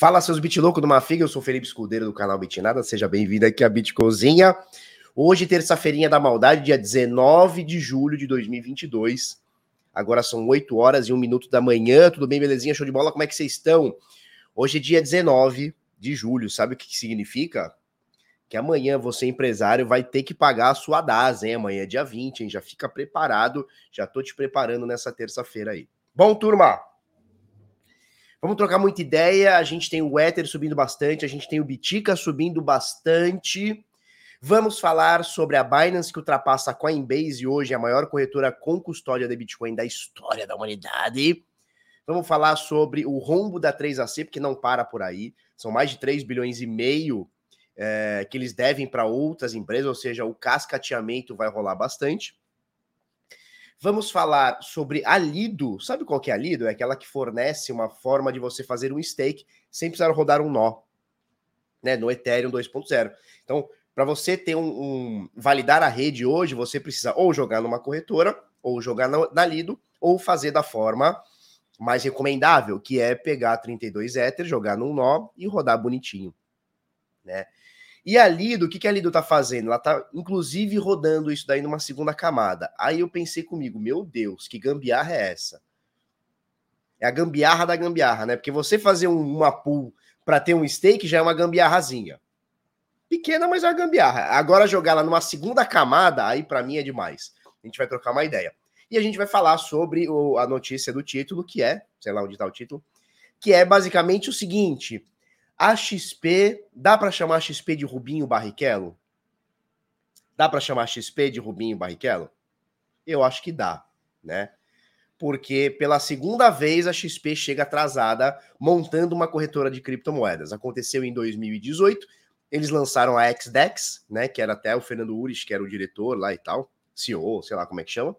Fala seus bit louco do Mafiga, eu sou Felipe Escudeiro do canal Bitnada, seja bem-vindo aqui à Bit Cozinha. Hoje, terça-feirinha da maldade, dia 19 de julho de 2022. Agora são 8 horas e 1 minuto da manhã, tudo bem, belezinha? Show de bola, como é que vocês estão? Hoje é dia 19 de julho, sabe o que significa? Que amanhã você, empresário, vai ter que pagar a sua DAS, hein? Amanhã é dia 20, hein? Já fica preparado, já tô te preparando nessa terça-feira aí. Bom, turma, Vamos trocar muita ideia. A gente tem o Ether subindo bastante, a gente tem o Bitica subindo bastante. Vamos falar sobre a Binance que ultrapassa a Coinbase hoje, a maior corretora com custódia de Bitcoin da história da humanidade. Vamos falar sobre o rombo da 3AC, porque não para por aí. São mais de 3 bilhões e meio é, que eles devem para outras empresas, ou seja, o cascateamento vai rolar bastante. Vamos falar sobre a Lido. Sabe qual que é a Lido? É aquela que fornece uma forma de você fazer um stake sem precisar rodar um nó, né? No Ethereum 2.0. Então, para você ter um, um, validar a rede hoje, você precisa ou jogar numa corretora, ou jogar na, na Lido, ou fazer da forma mais recomendável, que é pegar 32 Ether, jogar num nó e rodar bonitinho, né? E a Lido, o que, que a Lido tá fazendo? Ela tá, inclusive, rodando isso daí numa segunda camada. Aí eu pensei comigo, meu Deus, que gambiarra é essa? É a gambiarra da gambiarra, né? Porque você fazer um, uma pool para ter um stake já é uma gambiarrazinha. Pequena, mas é uma gambiarra. Agora jogar ela numa segunda camada, aí para mim é demais. A gente vai trocar uma ideia. E a gente vai falar sobre o, a notícia do título, que é, sei lá onde tá o título, que é basicamente o seguinte: a XP, dá para chamar a XP de Rubinho Barrichello? Dá para chamar a XP de Rubinho Barrichello? Eu acho que dá, né? Porque pela segunda vez a XP chega atrasada montando uma corretora de criptomoedas. Aconteceu em 2018, eles lançaram a XDEX, né, que era até o Fernando Urich, que era o diretor lá e tal, CEO, sei lá como é que chama.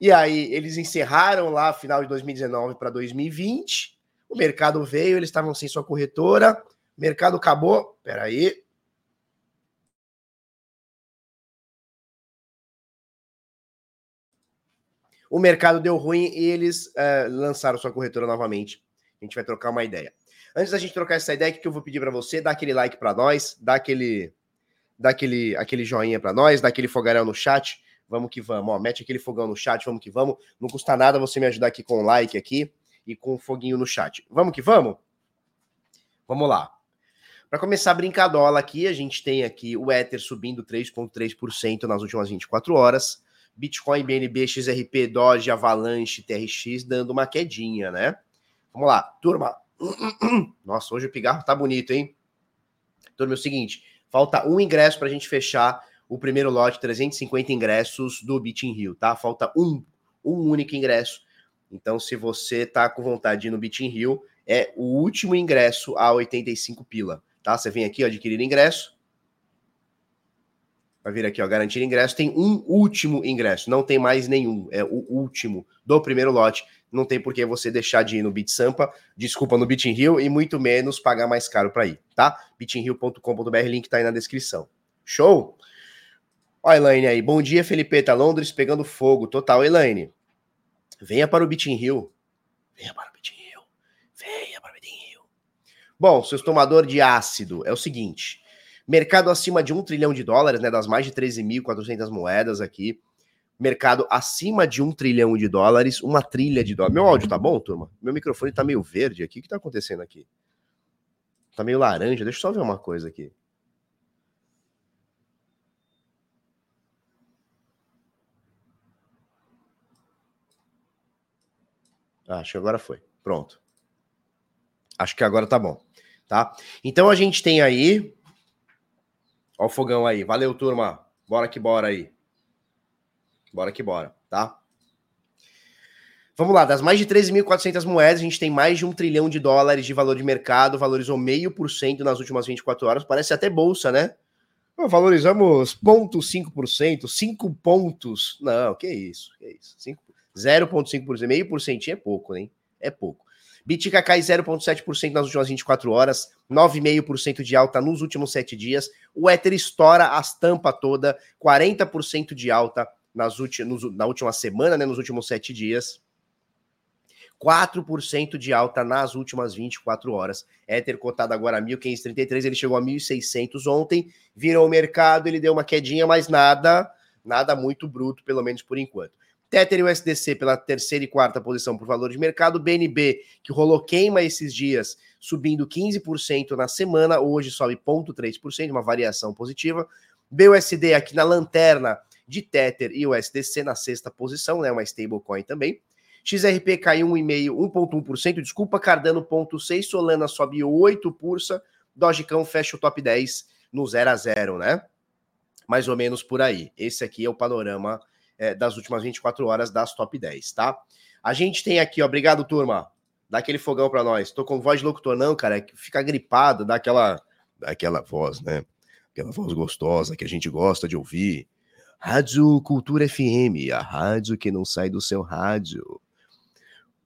E aí eles encerraram lá final de 2019 para 2020 o mercado veio, eles estavam sem sua corretora, mercado acabou. Peraí. O mercado deu ruim e eles uh, lançaram sua corretora novamente. A gente vai trocar uma ideia. Antes da gente trocar essa ideia, o que eu vou pedir para você? Dá aquele like para nós, dá aquele, dá aquele, aquele joinha para nós, dá aquele fogaréu no chat. Vamos que vamos, ó, mete aquele fogão no chat, vamos que vamos. Não custa nada você me ajudar aqui com o like aqui e com o foguinho no chat. Vamos que vamos? Vamos lá. Para começar a brincadola aqui, a gente tem aqui o Ether subindo 3,3% nas últimas 24 horas. Bitcoin, BNB, XRP, Doge, Avalanche, TRX dando uma quedinha, né? Vamos lá, turma. Nossa, hoje o pigarro tá bonito, hein? Turma, é o seguinte, falta um ingresso para a gente fechar o primeiro lote, 350 ingressos do Bitin Rio, tá? Falta um, um único ingresso então, se você tá com vontade de ir no Bitin Rio, é o último ingresso a 85 pila, tá? Você vem aqui, ó, adquirir ingresso. Vai vir aqui, ó, garantir ingresso. Tem um último ingresso, não tem mais nenhum. É o último do primeiro lote. Não tem por que você deixar de ir no Bit Sampa, desculpa, no Bitin Rio, e muito menos pagar mais caro para ir, tá? bitinrio.com.br, link tá aí na descrição. Show? Ó, Elaine aí. Bom dia, Felipe. Tá Londres pegando fogo. Total, Elaine. Venha para o Bitin Hill. Venha para o Bitin Hill. Venha para o Bitin Hill. Bom, seus tomadores de ácido, é o seguinte. Mercado acima de um trilhão de dólares, né? Das mais de 13.400 moedas aqui. Mercado acima de um trilhão de dólares, uma trilha de dólares. Meu áudio tá bom, turma? Meu microfone tá meio verde aqui. O que tá acontecendo aqui? Tá meio laranja. Deixa eu só ver uma coisa aqui. Acho que agora foi. Pronto. Acho que agora tá bom. Tá? Então a gente tem aí. Ó o fogão aí. Valeu, turma. Bora que bora aí. Bora que bora, tá? Vamos lá, das mais de 13.400 moedas, a gente tem mais de um trilhão de dólares de valor de mercado, valorizou meio por cento nas últimas 24 horas, parece até bolsa, né? Valorizamos 0,5%, 5 pontos. Não, que isso, que isso. 5, 0,5%, meio por cento é pouco, hein? É pouco. Bitica cai 0,7% nas últimas 24 horas, 9,5% de alta nos últimos 7 dias. O Ether estoura as tampas toda, 40% de alta nas últimas, na última semana, né, nos últimos 7 dias. 4% de alta nas últimas 24 horas. Ether cotado agora a 1.533, ele chegou a 1.600 ontem, virou o mercado, ele deu uma quedinha, mas nada, nada muito bruto, pelo menos por enquanto. Tether e o SDC pela terceira e quarta posição por valor de mercado. BNB, que rolou queima esses dias, subindo 15% na semana, hoje sobe 0,3%, uma variação positiva. BUSD aqui na lanterna de Tether e o SDC na sexta posição, né, uma stablecoin também. XRP caiu 1,5%, 1,1%, desculpa, Cardano 0,6%, Solana sobe 8%, Dogecão fecha o top 10 no 0 a 0, né? Mais ou menos por aí. Esse aqui é o panorama é, das últimas 24 horas das top 10, tá? A gente tem aqui, ó, obrigado, turma. Dá aquele fogão para nós. Tô com voz de locutor, não, cara, é fica gripado, dá aquela, dá aquela voz, né? Aquela voz gostosa que a gente gosta de ouvir. Rádio Cultura FM, a rádio que não sai do seu rádio.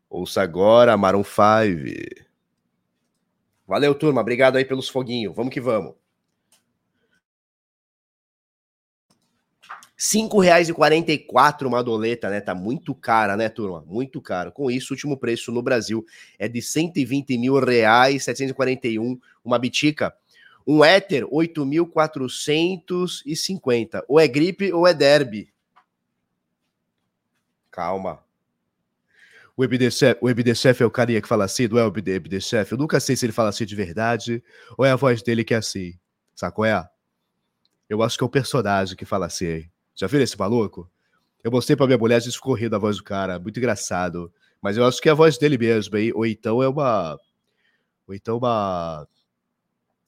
Ouça agora Maroon 5. Valeu, turma. Obrigado aí pelos foguinhos. Vamos que vamos. E quatro uma doleta, né? Tá muito cara, né, turma? Muito caro. Com isso, o último preço no Brasil é de 120 mil reais, 741 uma bitica. Um Ether, 8.450. Ou é gripe ou é derby. Calma. O Ebdechef, o é o carinha que fala assim, não é o Ebdechef? Eu nunca sei se ele fala assim de verdade ou é a voz dele que é assim. Sacou? É? Eu acho que é o personagem que fala assim. Já viram esse maluco? Eu mostrei pra minha mulher, a gente da voz do cara. Muito engraçado. Mas eu acho que é a voz dele mesmo, hein? Ou então é uma. Ou então uma.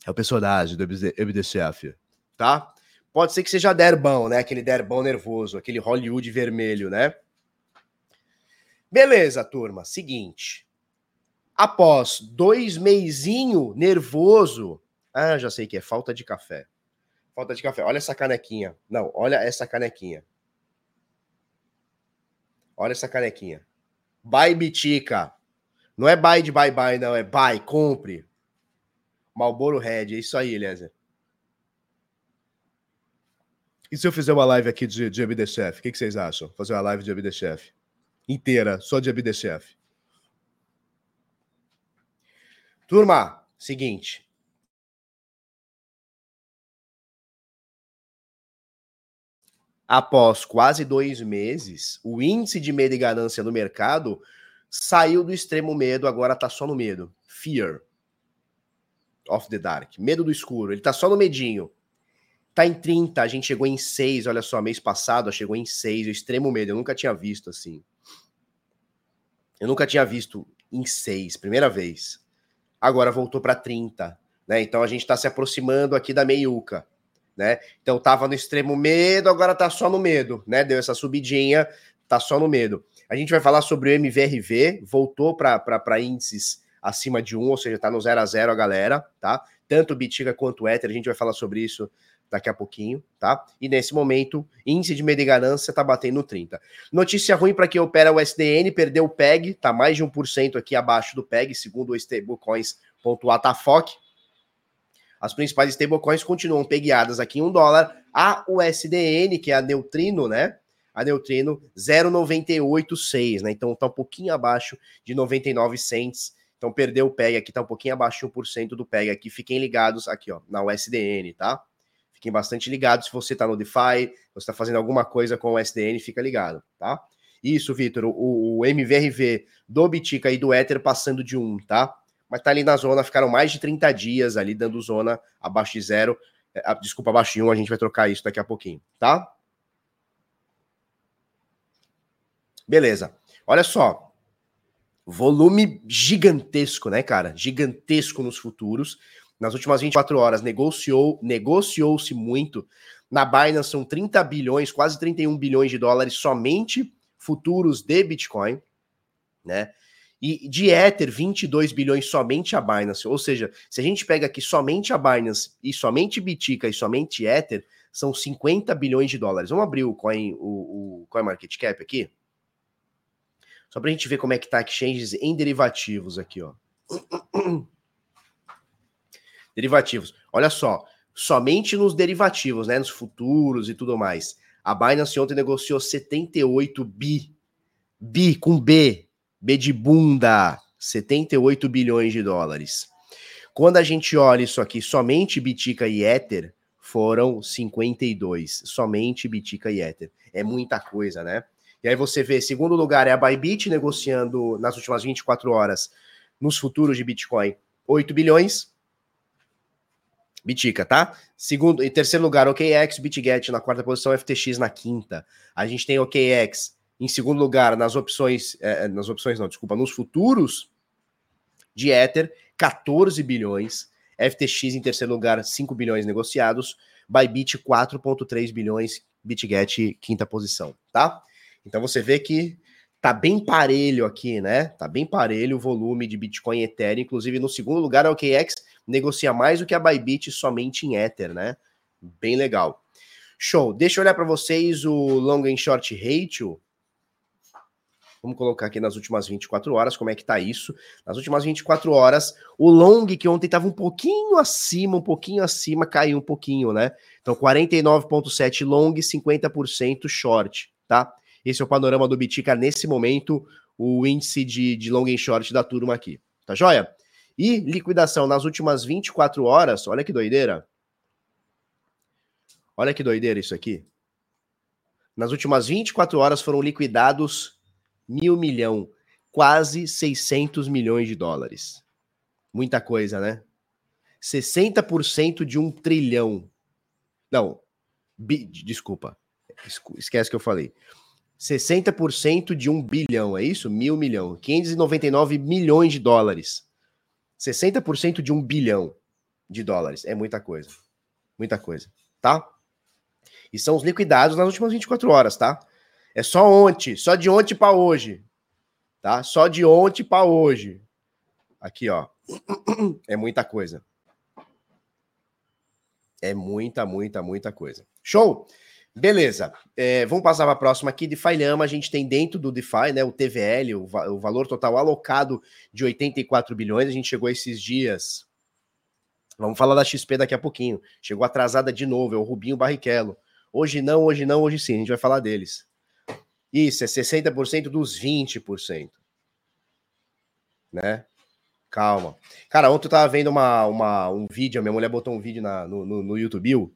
É o personagem do Ebdechef. Tá? Pode ser que seja Derbão, né? Aquele Derbão nervoso, aquele Hollywood vermelho, né? Beleza, turma. Seguinte. Após dois meizinho nervoso. Ah, já sei que é falta de café. Falta de café. Olha essa canequinha. Não, olha essa canequinha. Olha essa canequinha. Bye Bitica. Não é buy de bye bye, não. É buy, compre. Malboro Red. É isso aí, Eliezer. E se eu fizer uma live aqui de, de Chef? O que, que vocês acham? Fazer uma live de Chef? inteira, só de ABDCF. Turma, seguinte. Após quase dois meses, o índice de medo e ganância no mercado saiu do extremo medo, agora está só no medo. Fear of the dark. Medo do escuro. Ele está só no medinho. Tá em 30, a gente chegou em 6, olha só, mês passado chegou em 6, o extremo medo, eu nunca tinha visto assim. Eu nunca tinha visto em 6, primeira vez. Agora voltou para 30, né? Então a gente está se aproximando aqui da meiuca, né? Então tava no extremo medo, agora tá só no medo, né? Deu essa subidinha, tá só no medo. A gente vai falar sobre o MVRV, voltou para índices acima de 1, ou seja, tá no 0 a 0 a galera, tá? Tanto Bitiga quanto Ether, a gente vai falar sobre isso daqui a pouquinho, tá? E nesse momento, índice de medo e ganância tá batendo 30. Notícia ruim para quem opera o SDN, perdeu o PEG, tá mais de 1% aqui abaixo do PEG, segundo o stablecoins.atafoc. As principais stablecoins continuam pegueadas aqui em 1 dólar. A USDN, que é a Neutrino, né? A Neutrino 0,986, né? Então tá um pouquinho abaixo de 99 cents. Então perdeu o PEG aqui, tá um pouquinho abaixo de 1% do PEG aqui. Fiquem ligados aqui, ó, na USDN, tá? Fiquem bastante ligados. Se você está no DeFi, você está fazendo alguma coisa com o SDN, fica ligado, tá? Isso, Vitor, o, o, MVRV do Bitica e do Ether passando de 1, tá? Mas tá ali na zona, ficaram mais de 30 dias ali dando zona abaixo de zero. É, desculpa, abaixo de 1, a gente vai trocar isso daqui a pouquinho, tá? Beleza. Olha só. Volume gigantesco, né, cara? Gigantesco nos futuros nas últimas 24 horas negociou, negociou-se muito. Na Binance são 30 bilhões, quase 31 bilhões de dólares somente futuros de Bitcoin, né? E de Ether, 22 bilhões somente a Binance. Ou seja, se a gente pega aqui somente a Binance e somente Bitica e somente Ether, são 50 bilhões de dólares. Vamos abrir o Coin, o, o Coin Market Cap aqui? Só para a gente ver como é que tá exchanges em derivativos aqui, ó. Derivativos. Olha só, somente nos derivativos, né, nos futuros e tudo mais. A Binance ontem negociou 78 bi, bi com B, B de bunda, 78 bilhões de dólares. Quando a gente olha isso aqui, somente Bitica e Ether foram 52. Somente Bitica e Ether. É muita coisa, né? E aí você vê, segundo lugar é a Bybit negociando nas últimas 24 horas nos futuros de Bitcoin 8 bilhões. Bitica, tá? Segundo e terceiro lugar, OKX, BitGet na quarta posição, FTX na quinta. A gente tem OKX em segundo lugar nas opções, é, nas opções não, desculpa, nos futuros de Ether, 14 bilhões. FTX em terceiro lugar, 5 bilhões negociados. Bybit, 4,3 bilhões. BitGet, quinta posição, tá? Então você vê que tá bem parelho aqui, né? Tá bem parelho o volume de Bitcoin e Ethereum. Inclusive, no segundo lugar, a OKX negocia mais do que a Bybit somente em Ether, né? Bem legal. Show. Deixa eu olhar para vocês o long and short ratio. Vamos colocar aqui nas últimas 24 horas como é que tá isso. Nas últimas 24 horas, o long que ontem estava um pouquinho acima, um pouquinho acima, caiu um pouquinho, né? Então 49.7 long, 50% short, tá? Esse é o panorama do Bitica nesse momento, o índice de, de long and short da turma aqui. Tá joia? E liquidação nas últimas 24 horas, olha que doideira. Olha que doideira isso aqui. Nas últimas 24 horas foram liquidados mil milhão, quase 600 milhões de dólares. Muita coisa, né? 60% de um trilhão. Não, bi, desculpa, esquece que eu falei. 60% de um bilhão, é isso? Mil milhão. 599 milhões de dólares. 60% de um bilhão de dólares. É muita coisa. Muita coisa, tá? E são os liquidados nas últimas 24 horas, tá? É só ontem, só de ontem para hoje. Tá? Só de ontem para hoje. Aqui, ó. É muita coisa. É muita, muita, muita coisa. Show? Beleza, é, vamos passar para a próxima aqui. DeFi Lama, a gente tem dentro do DeFi, né, o TVL, o, o, valor total alocado de 84 bilhões. A gente chegou esses dias. Vamos falar da XP daqui a pouquinho. Chegou atrasada de novo, é o Rubinho Barrichello. Hoje não, hoje não, hoje sim. A gente vai falar deles. Isso, é 60% dos 20%. Né? Calma. Cara, ontem eu tava vendo uma, uma, um vídeo, a minha mulher botou um vídeo na, no, no, no YouTube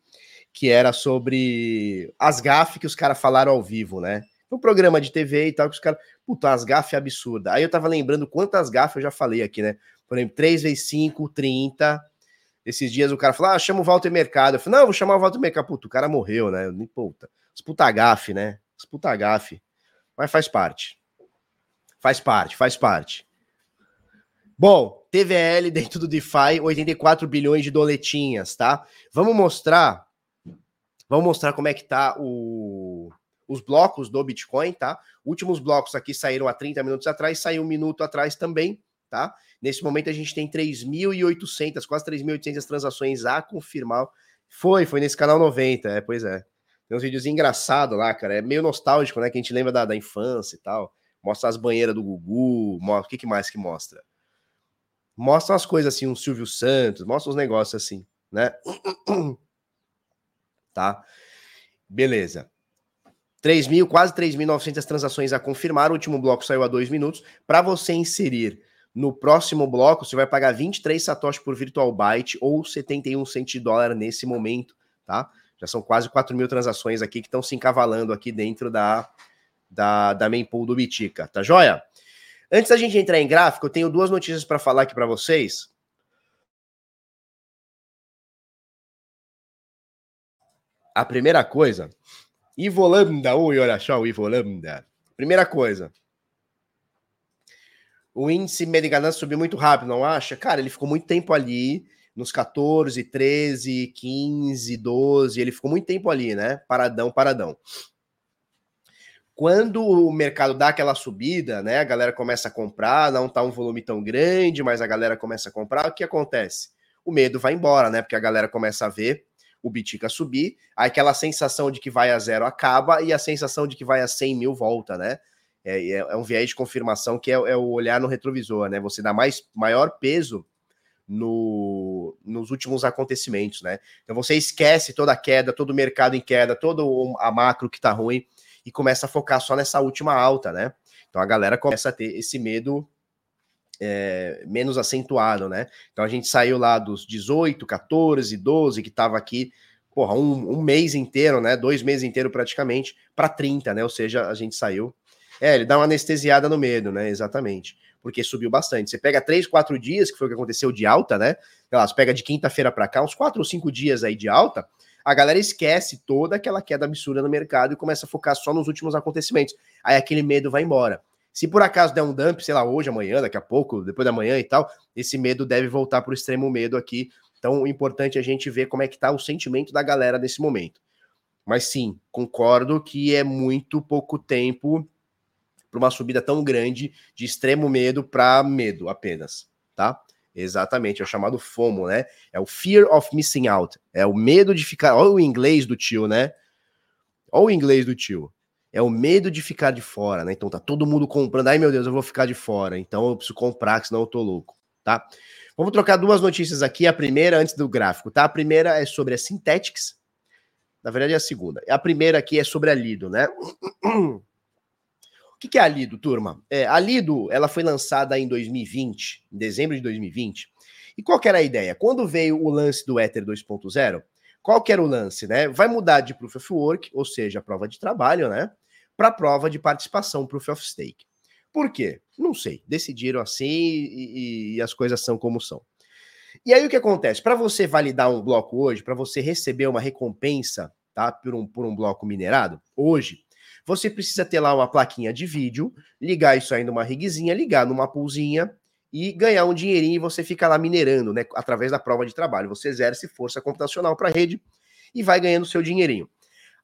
que era sobre as gafes que os caras falaram ao vivo, né? Um programa de TV e tal, que os caras. Puta, as gafes absurdas. Aí eu tava lembrando quantas gafes eu já falei aqui, né? Por exemplo, 3 vezes 5, 30. Esses dias o cara falou: ah, chama o Walter Mercado. Eu falei: não, vou chamar o Walter Mercado. Puta, o cara morreu, né? Nem puta. Os puta gafe, né? Os puta gafe. Mas faz parte. Faz parte, faz parte. Bom, TVL dentro do DeFi, 84 bilhões de doletinhas, tá? Vamos mostrar Vamos mostrar como é que tá o, os blocos do Bitcoin, tá? Últimos blocos aqui saíram há 30 minutos atrás, saiu um minuto atrás também, tá? Nesse momento a gente tem 3.800, quase 3.800 transações a confirmar. Foi, foi nesse canal 90, é, pois é. Tem uns vídeos engraçados lá, cara, é meio nostálgico, né? Que a gente lembra da, da infância e tal. Mostra as banheiras do Gugu, mostra, o que, que mais que mostra? Mostra as coisas assim, um Silvio Santos, mostra os negócios assim, né? tá? Beleza. 3 mil, quase 3.900 transações a confirmar. O último bloco saiu há dois minutos. Para você inserir no próximo bloco, você vai pagar 23 satoshi por virtual byte ou 71 cento de dólar nesse momento, tá? Já são quase 4 mil transações aqui que estão se encavalando aqui dentro da, da, da main pool do Bitica, tá joia? Antes da gente entrar em gráfico, eu tenho duas notícias para falar aqui para vocês. A primeira coisa, Ivolanda, ui, olha só Ivolanda. Primeira coisa, o índice Mediganan subiu muito rápido, não acha? Cara, ele ficou muito tempo ali, nos 14, 13, 15, 12, ele ficou muito tempo ali, né? Paradão, paradão. Quando o mercado dá aquela subida, né? A galera começa a comprar, não tá um volume tão grande, mas a galera começa a comprar, o que acontece? O medo vai embora, né? Porque a galera começa a ver o Bitica subir, aquela sensação de que vai a zero acaba e a sensação de que vai a 100 mil volta, né? É, é, é um viés de confirmação que é, é, o olhar no retrovisor, né? Você dá mais, maior peso no, nos últimos acontecimentos, né? Então você esquece toda a queda, todo o mercado em queda, todo a macro que tá ruim e começa a focar só nessa última alta, né? Então a galera começa a ter esse medo é, menos acentuado, né? Então a gente saiu lá dos 18, 14, 12, que tava aqui, porra, um, um mês inteiro, né? Dois meses inteiro praticamente, para 30, né? Ou seja, a gente saiu. É, ele dá uma anestesiada no medo, né? Exatamente. Porque subiu bastante. Você pega três, quatro dias, que foi o que aconteceu de alta, né? Sei você pega de quinta-feira para cá, uns quatro ou cinco dias aí de alta, a galera esquece toda aquela queda absurda no mercado e começa a focar só nos últimos acontecimentos. Aí aquele medo vai embora. Se por acaso der um dump, sei lá, hoje, amanhã, daqui a pouco, depois da manhã e tal, esse medo deve voltar para o extremo medo aqui. Então, o importante é a gente ver como é que está o sentimento da galera nesse momento. Mas sim, concordo que é muito pouco tempo para uma subida tão grande de extremo medo para medo apenas, tá? Exatamente, é o chamado FOMO, né? É o Fear of Missing Out. É o medo de ficar. Olha o inglês do tio, né? Olha o inglês do tio é o medo de ficar de fora, né? Então tá todo mundo comprando, ai meu Deus, eu vou ficar de fora, então eu preciso comprar, senão eu tô louco, tá? Vamos trocar duas notícias aqui, a primeira antes do gráfico, tá? A primeira é sobre a Synthetics, na verdade é a segunda. A primeira aqui é sobre a Lido, né? O que, é a Lido, turma? É, a Lido, ela foi lançada em 2020, em dezembro de 2020, e qual era a ideia? Quando veio o lance do Ether 2.0, qual era o lance, né? Vai mudar de Proof of Work, ou seja, prova de trabalho, né? Para prova de participação, Proof of Stake. Por quê? Não sei. Decidiram assim e, e as coisas são como são. E aí o que acontece? Para você validar um bloco hoje, para você receber uma recompensa, tá? Por um, por um bloco minerado, hoje, você precisa ter lá uma plaquinha de vídeo, ligar isso aí numa rigzinha, ligar numa pulzinha e ganhar um dinheirinho e você fica lá minerando, né? Através da prova de trabalho. Você exerce força computacional para a rede e vai ganhando seu dinheirinho.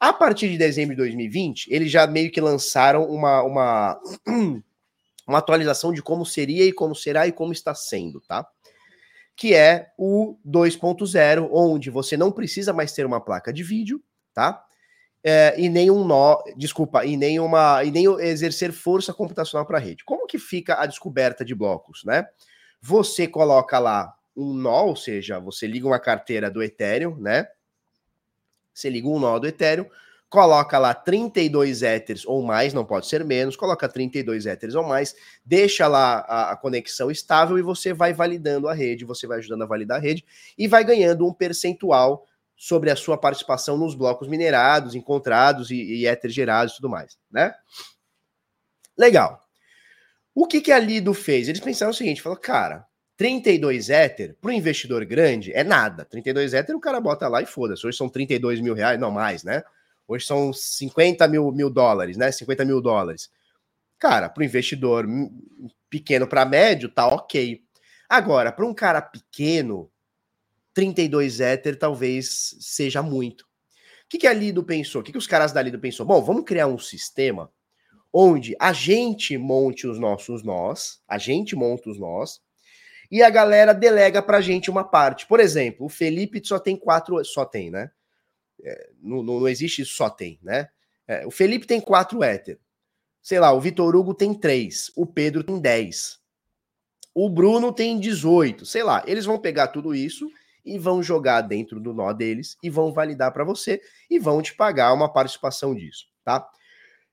A partir de dezembro de 2020, eles já meio que lançaram uma, uma, uma atualização de como seria e como será e como está sendo, tá? Que é o 2.0, onde você não precisa mais ter uma placa de vídeo, tá? É, e nem um nó, desculpa, e nem uma e nem exercer força computacional para a rede. Como que fica a descoberta de blocos, né? Você coloca lá um nó, ou seja, você liga uma carteira do Ethereum, né? Você liga um nó do Ethereum, coloca lá 32 Ethers ou mais, não pode ser menos, coloca 32 Ethers ou mais, deixa lá a, a, conexão estável e você vai validando a rede, você vai ajudando a validar a rede e vai ganhando um percentual sobre a sua participação nos blocos minerados, encontrados e, e éter gerados e tudo mais, né? Legal. O que, que a Lido fez? Eles pensaram o seguinte, falou, cara, 32 éter para o investidor grande é nada. 32 éter o cara bota lá e foda-se. Hoje são 32 mil reais, não mais, né? Hoje são 50 mil, mil dólares, né? 50 mil dólares. Cara, para o investidor pequeno para médio, tá ok. Agora, para um cara pequeno, 32 Ether talvez seja muito. O que, que a Lido pensou? O que, que os caras da Lido pensou? Bom, vamos criar um sistema onde a gente monte os nossos nós, a gente monta os nós, e a galera delega pra gente uma parte. Por exemplo, o Felipe só tem quatro, só tem, né? É, não, não, existe só tem, né? É, o Felipe tem quatro Ether. Sei lá, o Vitor Hugo tem três, o Pedro tem dez. O Bruno tem 18, sei lá. Eles vão pegar tudo isso e vão jogar dentro do nó deles e vão validar para você e vão te pagar uma participação disso, tá?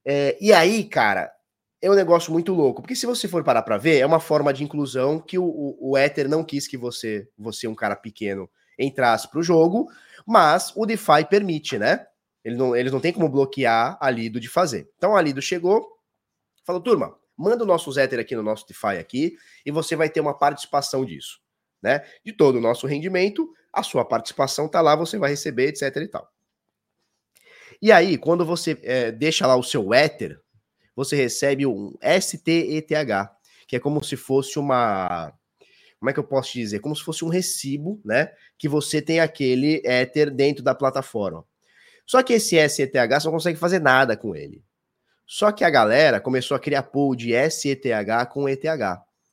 É, e aí, cara, é um negócio muito louco, porque se você for parar para ver, é uma forma de inclusão que o, o, o Ether não quis que você, você um cara pequeno, entrasse para o jogo, mas o DeFi permite, né? Ele não, eles não tem como bloquear a Lido de fazer. Então a Lido chegou, falou, turma, manda o nosso Ether aqui no nosso DeFi aqui e você vai ter uma participação disso né? De todo o nosso rendimento, a sua participação tá lá, você vai receber, etc e tal. E aí, quando você é, deixa lá o seu Ether, você recebe um STETH, que é como se fosse uma. Como é que eu posso dizer? Como se fosse um recibo, né? Que você tem aquele Ether dentro da plataforma. Só que esse SETH você não consegue fazer nada com ele. Só que a galera começou a criar pool de SETH com ETH,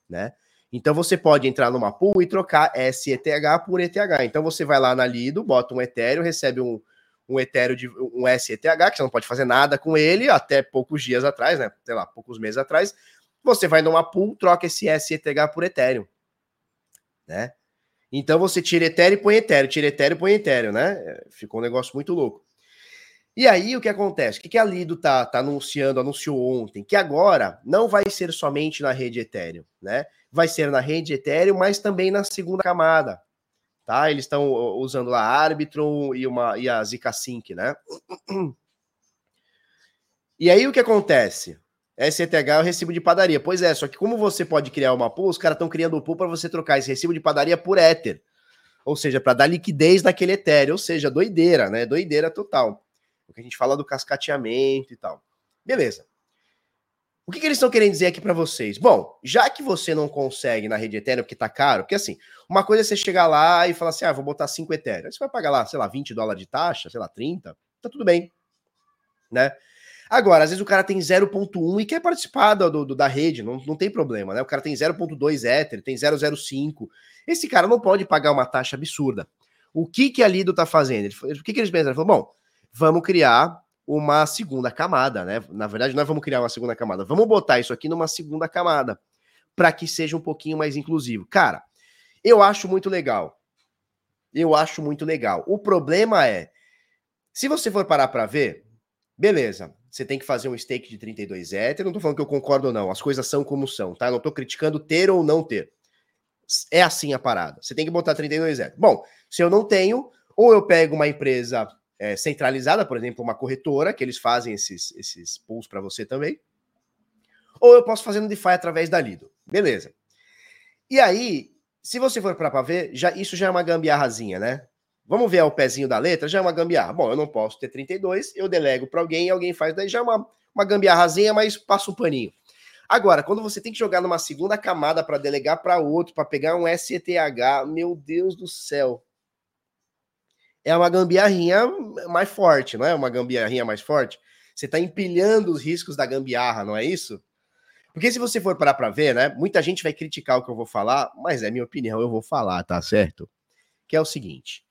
né? Então você pode entrar numa pool e trocar SETH por ETH. Então você vai lá na Lido, bota um Ethereum, recebe um, um Ethereum de um SETH, que você não pode fazer nada com ele até poucos dias atrás, né? Sei lá, poucos meses atrás. Você vai numa pool, troca esse SETH por Ethereum, né? Então você tira Ethereum e põe Ethereum, tira Ethereum e põe Ethereum, né? Ficou um negócio muito louco. E aí o que acontece? O que, a Lido tá, tá anunciando, anunciou ontem? Que agora não vai ser somente na rede Ethereum, né? Vai ser na rede Ethereum, mas também na segunda camada. Tá? Eles estão usando lá Arbitrum e, uma, e a Zika Sync, né? E aí o que acontece? SETH é o recibo de padaria. Pois é, só que como você pode criar uma pool, os caras estão criando o pool para você trocar esse recibo de padaria por Ether. Ou seja, para dar liquidez naquele Ethereum. Ou seja, doideira, né? Doideira total o que a gente fala do cascateamento e tal. Beleza. O que, que eles estão querendo dizer aqui para vocês? Bom, já que você não consegue na rede Ethereum porque tá caro, porque assim, uma coisa é você chegar lá e falar assim, ah, vou botar 5 Ethereum. Aí você vai pagar lá, sei lá, 20 dólares de taxa, sei lá, 30, tá tudo bem, né? Agora, às vezes o cara tem 0.1 e quer participar do, do, da rede, não, não tem problema, né? O cara tem 0.2 Ether, tem 0.05. Esse cara não pode pagar uma taxa absurda. O que que a Lido tá fazendo? O que que eles pensaram? Ele falou, bom, vamos criar uma segunda camada, né? Na verdade, nós vamos criar uma segunda camada. Vamos botar isso aqui numa segunda camada para que seja um pouquinho mais inclusivo. Cara, eu acho muito legal. Eu acho muito legal. O problema é, se você for parar para ver, beleza, você tem que fazer um stake de 32 Ether. Não tô falando que eu concordo ou não, as coisas são como são, tá? Não tô criticando ter ou não ter. É assim a parada. Você tem que botar 32 Ether. Bom, se eu não tenho, ou eu pego uma empresa é, centralizada, por exemplo, uma corretora, que eles fazem esses, esses pools para você também. Ou eu posso fazer no DeFi através da Lido. Beleza. E aí, se você for para ver, já, isso já é uma gambiarrazinha, né? Vamos ver o pezinho da letra, já é uma gambiarra. Bom, eu não posso ter 32, eu delego para alguém alguém faz, daí já é uma, uma gambiarrazinha, mas passa um paninho. Agora, quando você tem que jogar numa segunda camada para delegar para outro, para pegar um SETH, meu Deus do céu é uma gambiarrinha mais forte, não é uma gambiarrinha mais forte? Você está empilhando os riscos da gambiarra, não é isso? Porque se você for parar para ver, né? Muita gente vai criticar o que eu vou falar, mas é minha opinião, eu vou falar, tá certo? Que é o seguinte: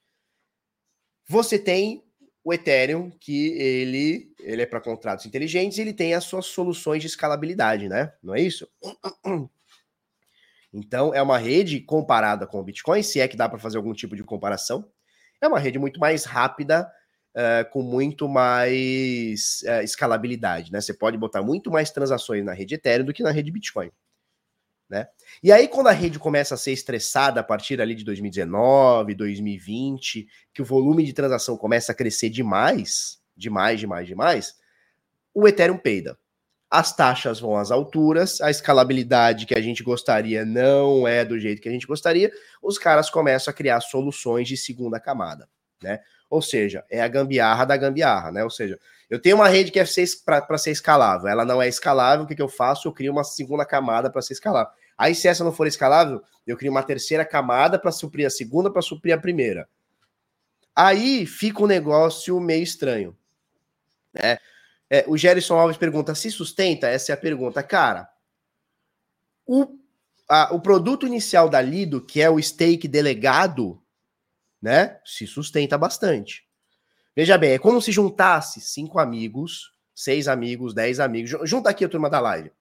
você tem o Ethereum, que ele, ele é para contratos inteligentes, e ele tem as suas soluções de escalabilidade, né? Não é isso? Então, é uma rede comparada com o Bitcoin, se é que dá para fazer algum tipo de comparação. É uma rede muito mais rápida, uh, com muito mais uh, escalabilidade, né? Você pode botar muito mais transações na rede Ethereum do que na rede Bitcoin. Né? E aí, quando a rede começa a ser estressada a partir ali de 2019, 2020, que o volume de transação começa a crescer demais, demais, demais, demais, o Ethereum peida as taxas vão às alturas, a escalabilidade que a gente gostaria não é do jeito que a gente gostaria, os caras começam a criar soluções de segunda camada, né? Ou seja, é a gambiarra da gambiarra, né? Ou seja, eu tenho uma rede que é para ser escalável, ela não é escalável, o que, que eu faço? Eu crio uma segunda camada para ser escalável. Aí, se essa não for escalável, eu crio uma terceira camada para suprir a segunda, para suprir a primeira. Aí fica um negócio meio estranho, né? É, o Gerson Alves pergunta: se sustenta? Essa é a pergunta. Cara, o, a, o produto inicial da Lido, que é o stake delegado, né? Se sustenta bastante. Veja bem, é como se juntasse cinco amigos, seis amigos, dez amigos. Junta aqui a turma da live.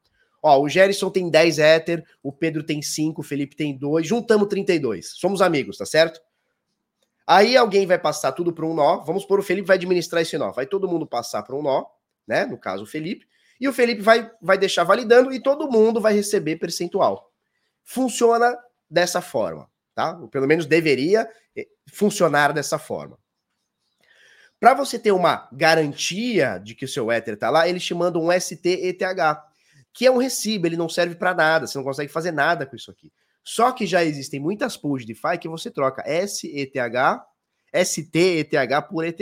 Ó, o Gerson tem 10 Ether, o Pedro tem 5, o Felipe tem 2, juntamos 32. Somos amigos, tá certo? Aí alguém vai passar tudo para um nó. Vamos por o Felipe vai administrar esse nó. Vai todo mundo passar para um nó né? No caso, o Felipe. E o Felipe vai, vai deixar validando e todo mundo vai receber percentual. Funciona dessa forma, tá? Ou pelo menos deveria eh, funcionar dessa forma. Para você ter uma garantia de que o seu Ether está lá, eles te mandam um STETH, que é um recibo, ele não serve para nada, você não consegue fazer nada com isso aqui. Só que já existem muitas pools de DeFi que você troca SETH, STETH por ETH.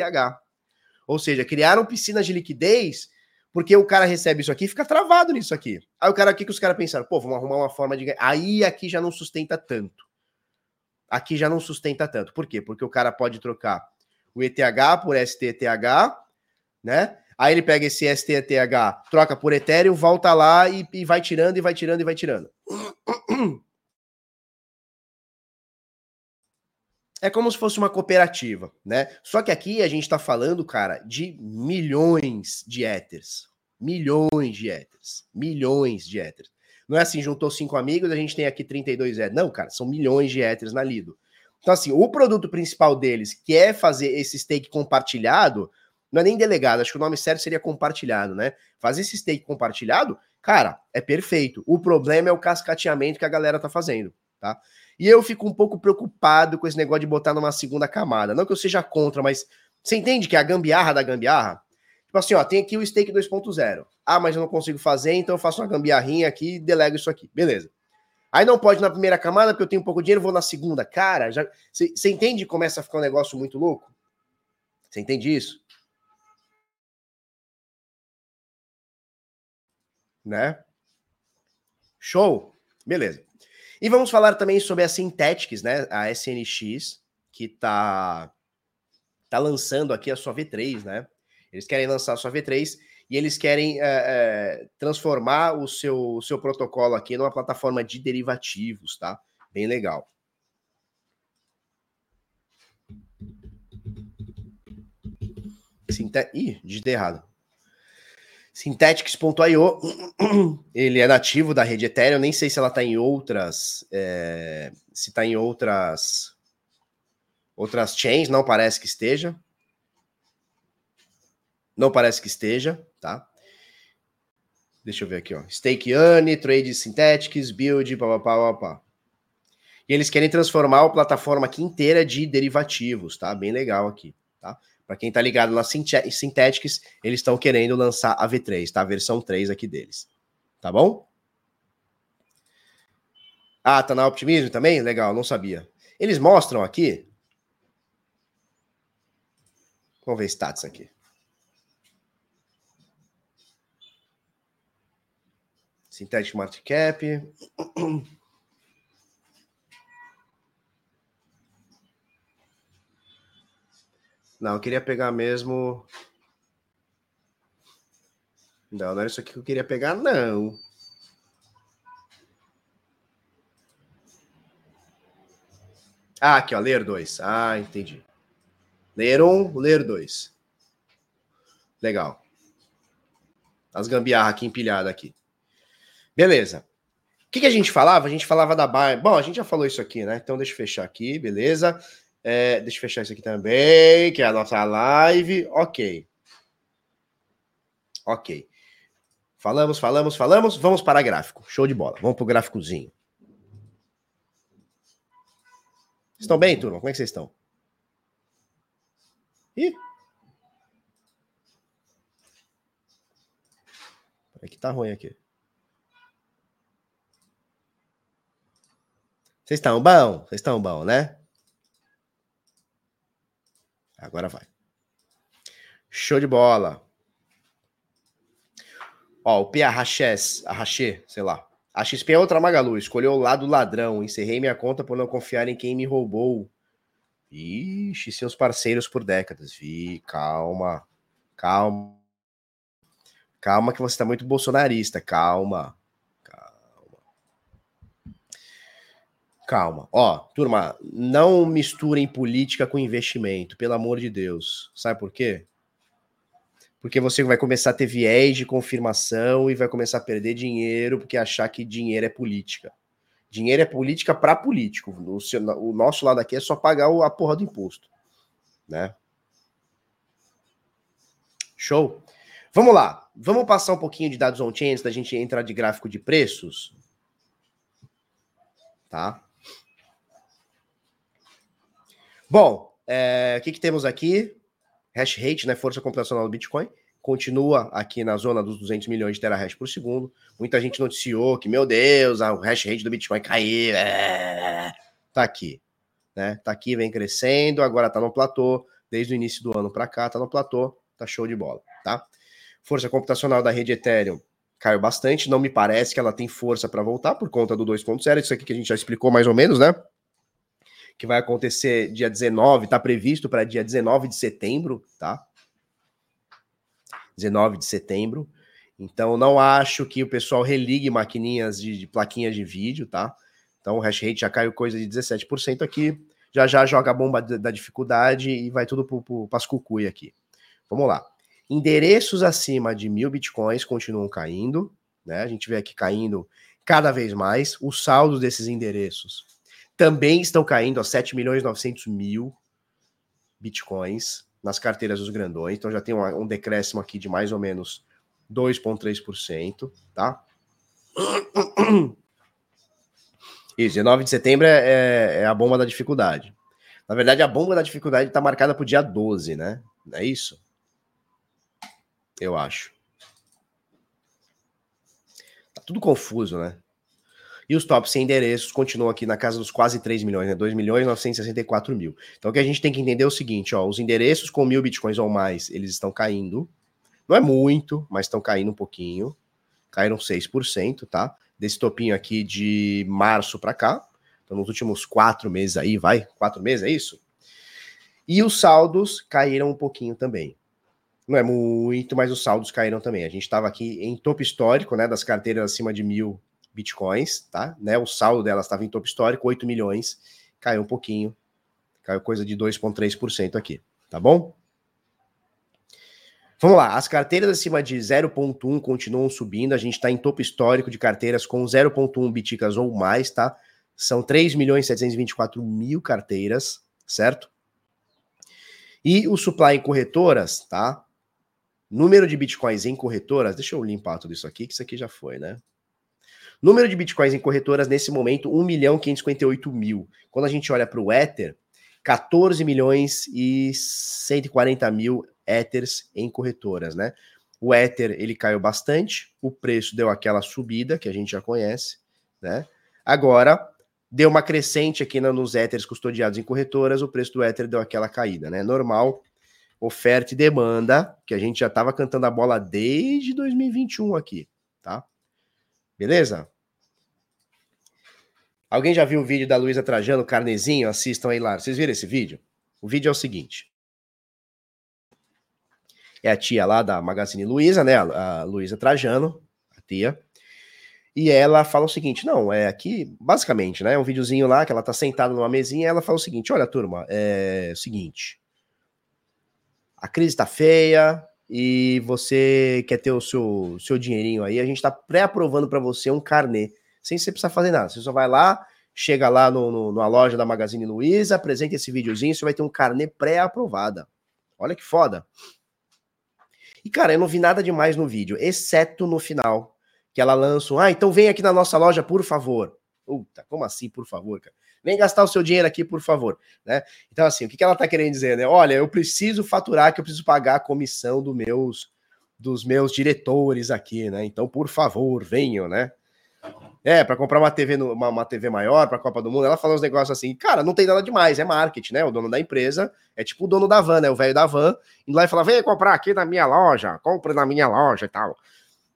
Ou seja, criaram piscinas de liquidez porque o cara recebe isso aqui e fica travado nisso aqui. Aí o cara aqui que os caras pensaram, pô, vamos arrumar uma forma de. Aí aqui já não sustenta tanto. Aqui já não sustenta tanto. Por quê? Porque o cara pode trocar o ETH por STETH, né? Aí ele pega esse STETH, troca por Ethereum, volta lá e, e vai tirando, e vai tirando, e vai tirando. é como se fosse uma cooperativa, né? Só que aqui a gente está falando, cara, de milhões de éteres. Milhões de éteres. Milhões de éteres. Não é assim, juntou cinco amigos, a gente tem aqui 32 éteres. Não, cara, são milhões de éteres na Lido. Então, assim, o produto principal deles, que é fazer esse stake compartilhado, Não é nem delegado, acho que o nome certo seria compartilhado, né? Fazer esse stake compartilhado, cara, é perfeito. O problema é o cascateamento que a galera tá fazendo, tá? E eu fico um pouco preocupado com esse negócio de botar numa segunda camada. Não que eu seja contra, mas você entende que é a gambiarra da gambiarra? Tipo assim, ó, tem aqui o stake 2.0. Ah, mas eu não consigo fazer, então eu faço uma gambiarrinha aqui e delego isso aqui. Beleza. Aí não pode na primeira camada, porque eu tenho pouco dinheiro, vou na segunda. Cara, já você entende começa a ficar um negócio muito louco? Você entende isso? Né? Show? Beleza. E vamos falar também sobre a Synthetics, né? A SNX, que tá, tá lançando aqui a sua V3, né? Eles querem lançar a sua V3 e eles querem é, é, transformar o seu, o seu protocolo aqui numa plataforma de derivativos, tá? Bem legal. Sinte... Ih, digitei errado. Synthetics.io, ele é nativo da rede Ethereum, nem sei se ela está em outras, é, se está em outras, outras chains, não parece que esteja. Não parece que esteja, tá? Deixa eu ver aqui, ó. Stake Ane, Trade Synthetics, Build, papapá, papapá. E eles querem transformar a plataforma aqui inteira de derivativos, tá? Bem legal aqui, tá? Para quem tá ligado na Synthetics, eles estão querendo lançar a V3, tá? A versão 3 aqui deles. Tá bom? Ah, tá na Optimismo também? Legal, não sabia. Eles mostram aqui. Vamos ver status aqui. Synthetic Market Cap. Não, eu queria pegar mesmo. Não, não era isso aqui que eu queria pegar, não. Ah, aqui, ó, ler 2. Ah, entendi. Ler 1, um, ler 2. Legal. As gambiarra aqui empilhadas aqui. Beleza. O que, que, a gente falava? A gente falava da Bayern. Bom, a gente já falou isso aqui, né? Então deixa eu fechar aqui, beleza. É, deixa eu fechar isso aqui também, que é a nossa live. Ok. Ok. Falamos, falamos, falamos. Vamos para gráfico. Show de bola. Vamos para o gráficozinho. Estão bem, turma? Como é que vocês estão? Ih. Peraí que tá ruim aqui. Vocês estão bom? Vocês estão bom, né? Agora vai. Show de bola. Ó, o Pia Raches, Arraché, sei lá. A XP é outra Magalu. Escolheu o lado ladrão. Encerrei minha conta por não confiar em quem me roubou. Ixi, seus parceiros por décadas. Vi, calma. Calma. Calma que você tá muito bolsonarista. Calma. Calma. Ó, turma, não misturem política com investimento, pelo amor de Deus. Sabe por quê? Porque você vai começar a ter viés de confirmação e vai começar a perder dinheiro porque achar que dinheiro é política. Dinheiro é política para político. O, seu, o, nosso lado aqui é só pagar a porra do imposto, né? Show. Vamos lá. Vamos passar um pouquinho de dados on-chain antes da gente entrar de gráfico de preços? Tá? Bom, é, o que, que temos aqui? Hash rate, né, força computacional do Bitcoin, continua aqui na zona dos 200 milhões de terahash por segundo. Muita gente noticiou que, meu Deus, o hash rate do Bitcoin caiu. É, tá aqui, né? Tá aqui, vem crescendo, agora tá no platô. Desde o início do ano para cá, tá no platô, tá show de bola, tá? Força computacional da rede Ethereum caiu bastante, não me parece que ela tem força para voltar por conta do 2.0, isso aqui que a gente já explicou mais ou menos, né? Que vai acontecer dia 19, está previsto para dia 19 de setembro, tá? 19 de setembro. Então, não acho que o pessoal religue maquininhas de, de plaquinhas de vídeo, tá? Então, o hash rate já caiu coisa de 17% aqui. Já já joga a bomba da dificuldade e vai tudo para as cucuia aqui. Vamos lá. Endereços acima de mil bitcoins continuam caindo, né? A gente vê aqui caindo cada vez mais. Os saldos desses endereços também estão caindo a 7 milhões e 900 mil bitcoins, nas carteiras dos grandões, então já tem um, um decréscimo aqui de mais ou menos 2,3%, tá? Isso, 19 de setembro é, é, é, a bomba da dificuldade. Na verdade, a bomba da dificuldade está marcada para o dia 12, né? É isso? Eu acho. Tá tudo confuso, né? E os tops sem endereços continuam aqui na casa dos quase 3 milhões, né? 2 milhões e 964 mil. Então o que a gente tem que entender é o seguinte, ó, os endereços com mil bitcoins ou mais, eles estão caindo. Não é muito, mas estão caindo um pouquinho. Caíram 6%, tá? Desse topinho aqui de março para cá. Então nos últimos quatro meses aí, vai? Quatro meses, é isso? E os saldos caíram um pouquinho também. Não é muito, mas os saldos caíram também. A gente estava aqui em topo histórico, né, das carteiras acima de mil bitcoins, tá? Né, o saldo delas estava em topo histórico, 8 milhões, caiu um pouquinho, caiu coisa de 2,3% aqui, tá bom? Vamos lá, as carteiras acima de 0,1 continuam subindo, a gente está em topo histórico de carteiras com 0,1 biticas ou mais, tá? São 3 milhões 724 mil carteiras, certo? E o supply em corretoras, tá? Número de bitcoins em corretoras, deixa eu limpar tudo isso aqui, que isso aqui já foi, né? Número de bitcoins em corretoras nesse momento, 1 milhão 558 mil. Quando a gente olha para o Ether, 14 milhões e 140 mil Ethers em corretoras, né? O Ether, ele caiu bastante, o preço deu aquela subida que a gente já conhece, né? Agora, deu uma crescente aqui nos Ethers custodiados em corretoras, o preço do Ether deu aquela caída, né? Normal, oferta e demanda, que a gente já estava cantando a bola desde 2021 aqui, tá? Beleza? Alguém já viu o vídeo da Luísa Trajano, Carnezinho? Assistam aí lá. Vocês viram esse vídeo? O vídeo é o seguinte. É a tia lá da Magazine Luiza, né? A Luísa Trajano, a tia. E ela fala o seguinte: não, é aqui, basicamente, né? É um videozinho lá que ela tá sentada numa mesinha ela fala o seguinte: olha, turma, é o seguinte a crise está feia e você quer ter o seu, seu dinheirinho aí, a gente está pré-aprovando para você um carnê, sem você precisar fazer nada. Você só vai lá, chega lá no, no, na loja da Magazine Luiza, apresenta esse videozinho, você vai ter um carnê pré-aprovada. Olha que foda. E, cara, eu não vi nada demais no vídeo, exceto no final, que ela lança ah, então vem aqui na nossa loja, por favor. Puta, como assim, por favor, cara? Vem gastar o seu dinheiro aqui, por favor. Né? Então, assim, o que, que ela está querendo dizer? Né? Olha, eu preciso faturar, que eu preciso pagar a comissão do meus, dos meus diretores aqui, né? Então, por favor, venham, né? É, para comprar uma TV, no, uma, uma TV maior para a Copa do Mundo, ela fala uns negócios assim, cara, não tem nada demais, é marketing, né? O dono da empresa é tipo o dono da van, né? O velho da van, indo lá e fala: vem comprar aqui na minha loja, compre na minha loja e tal.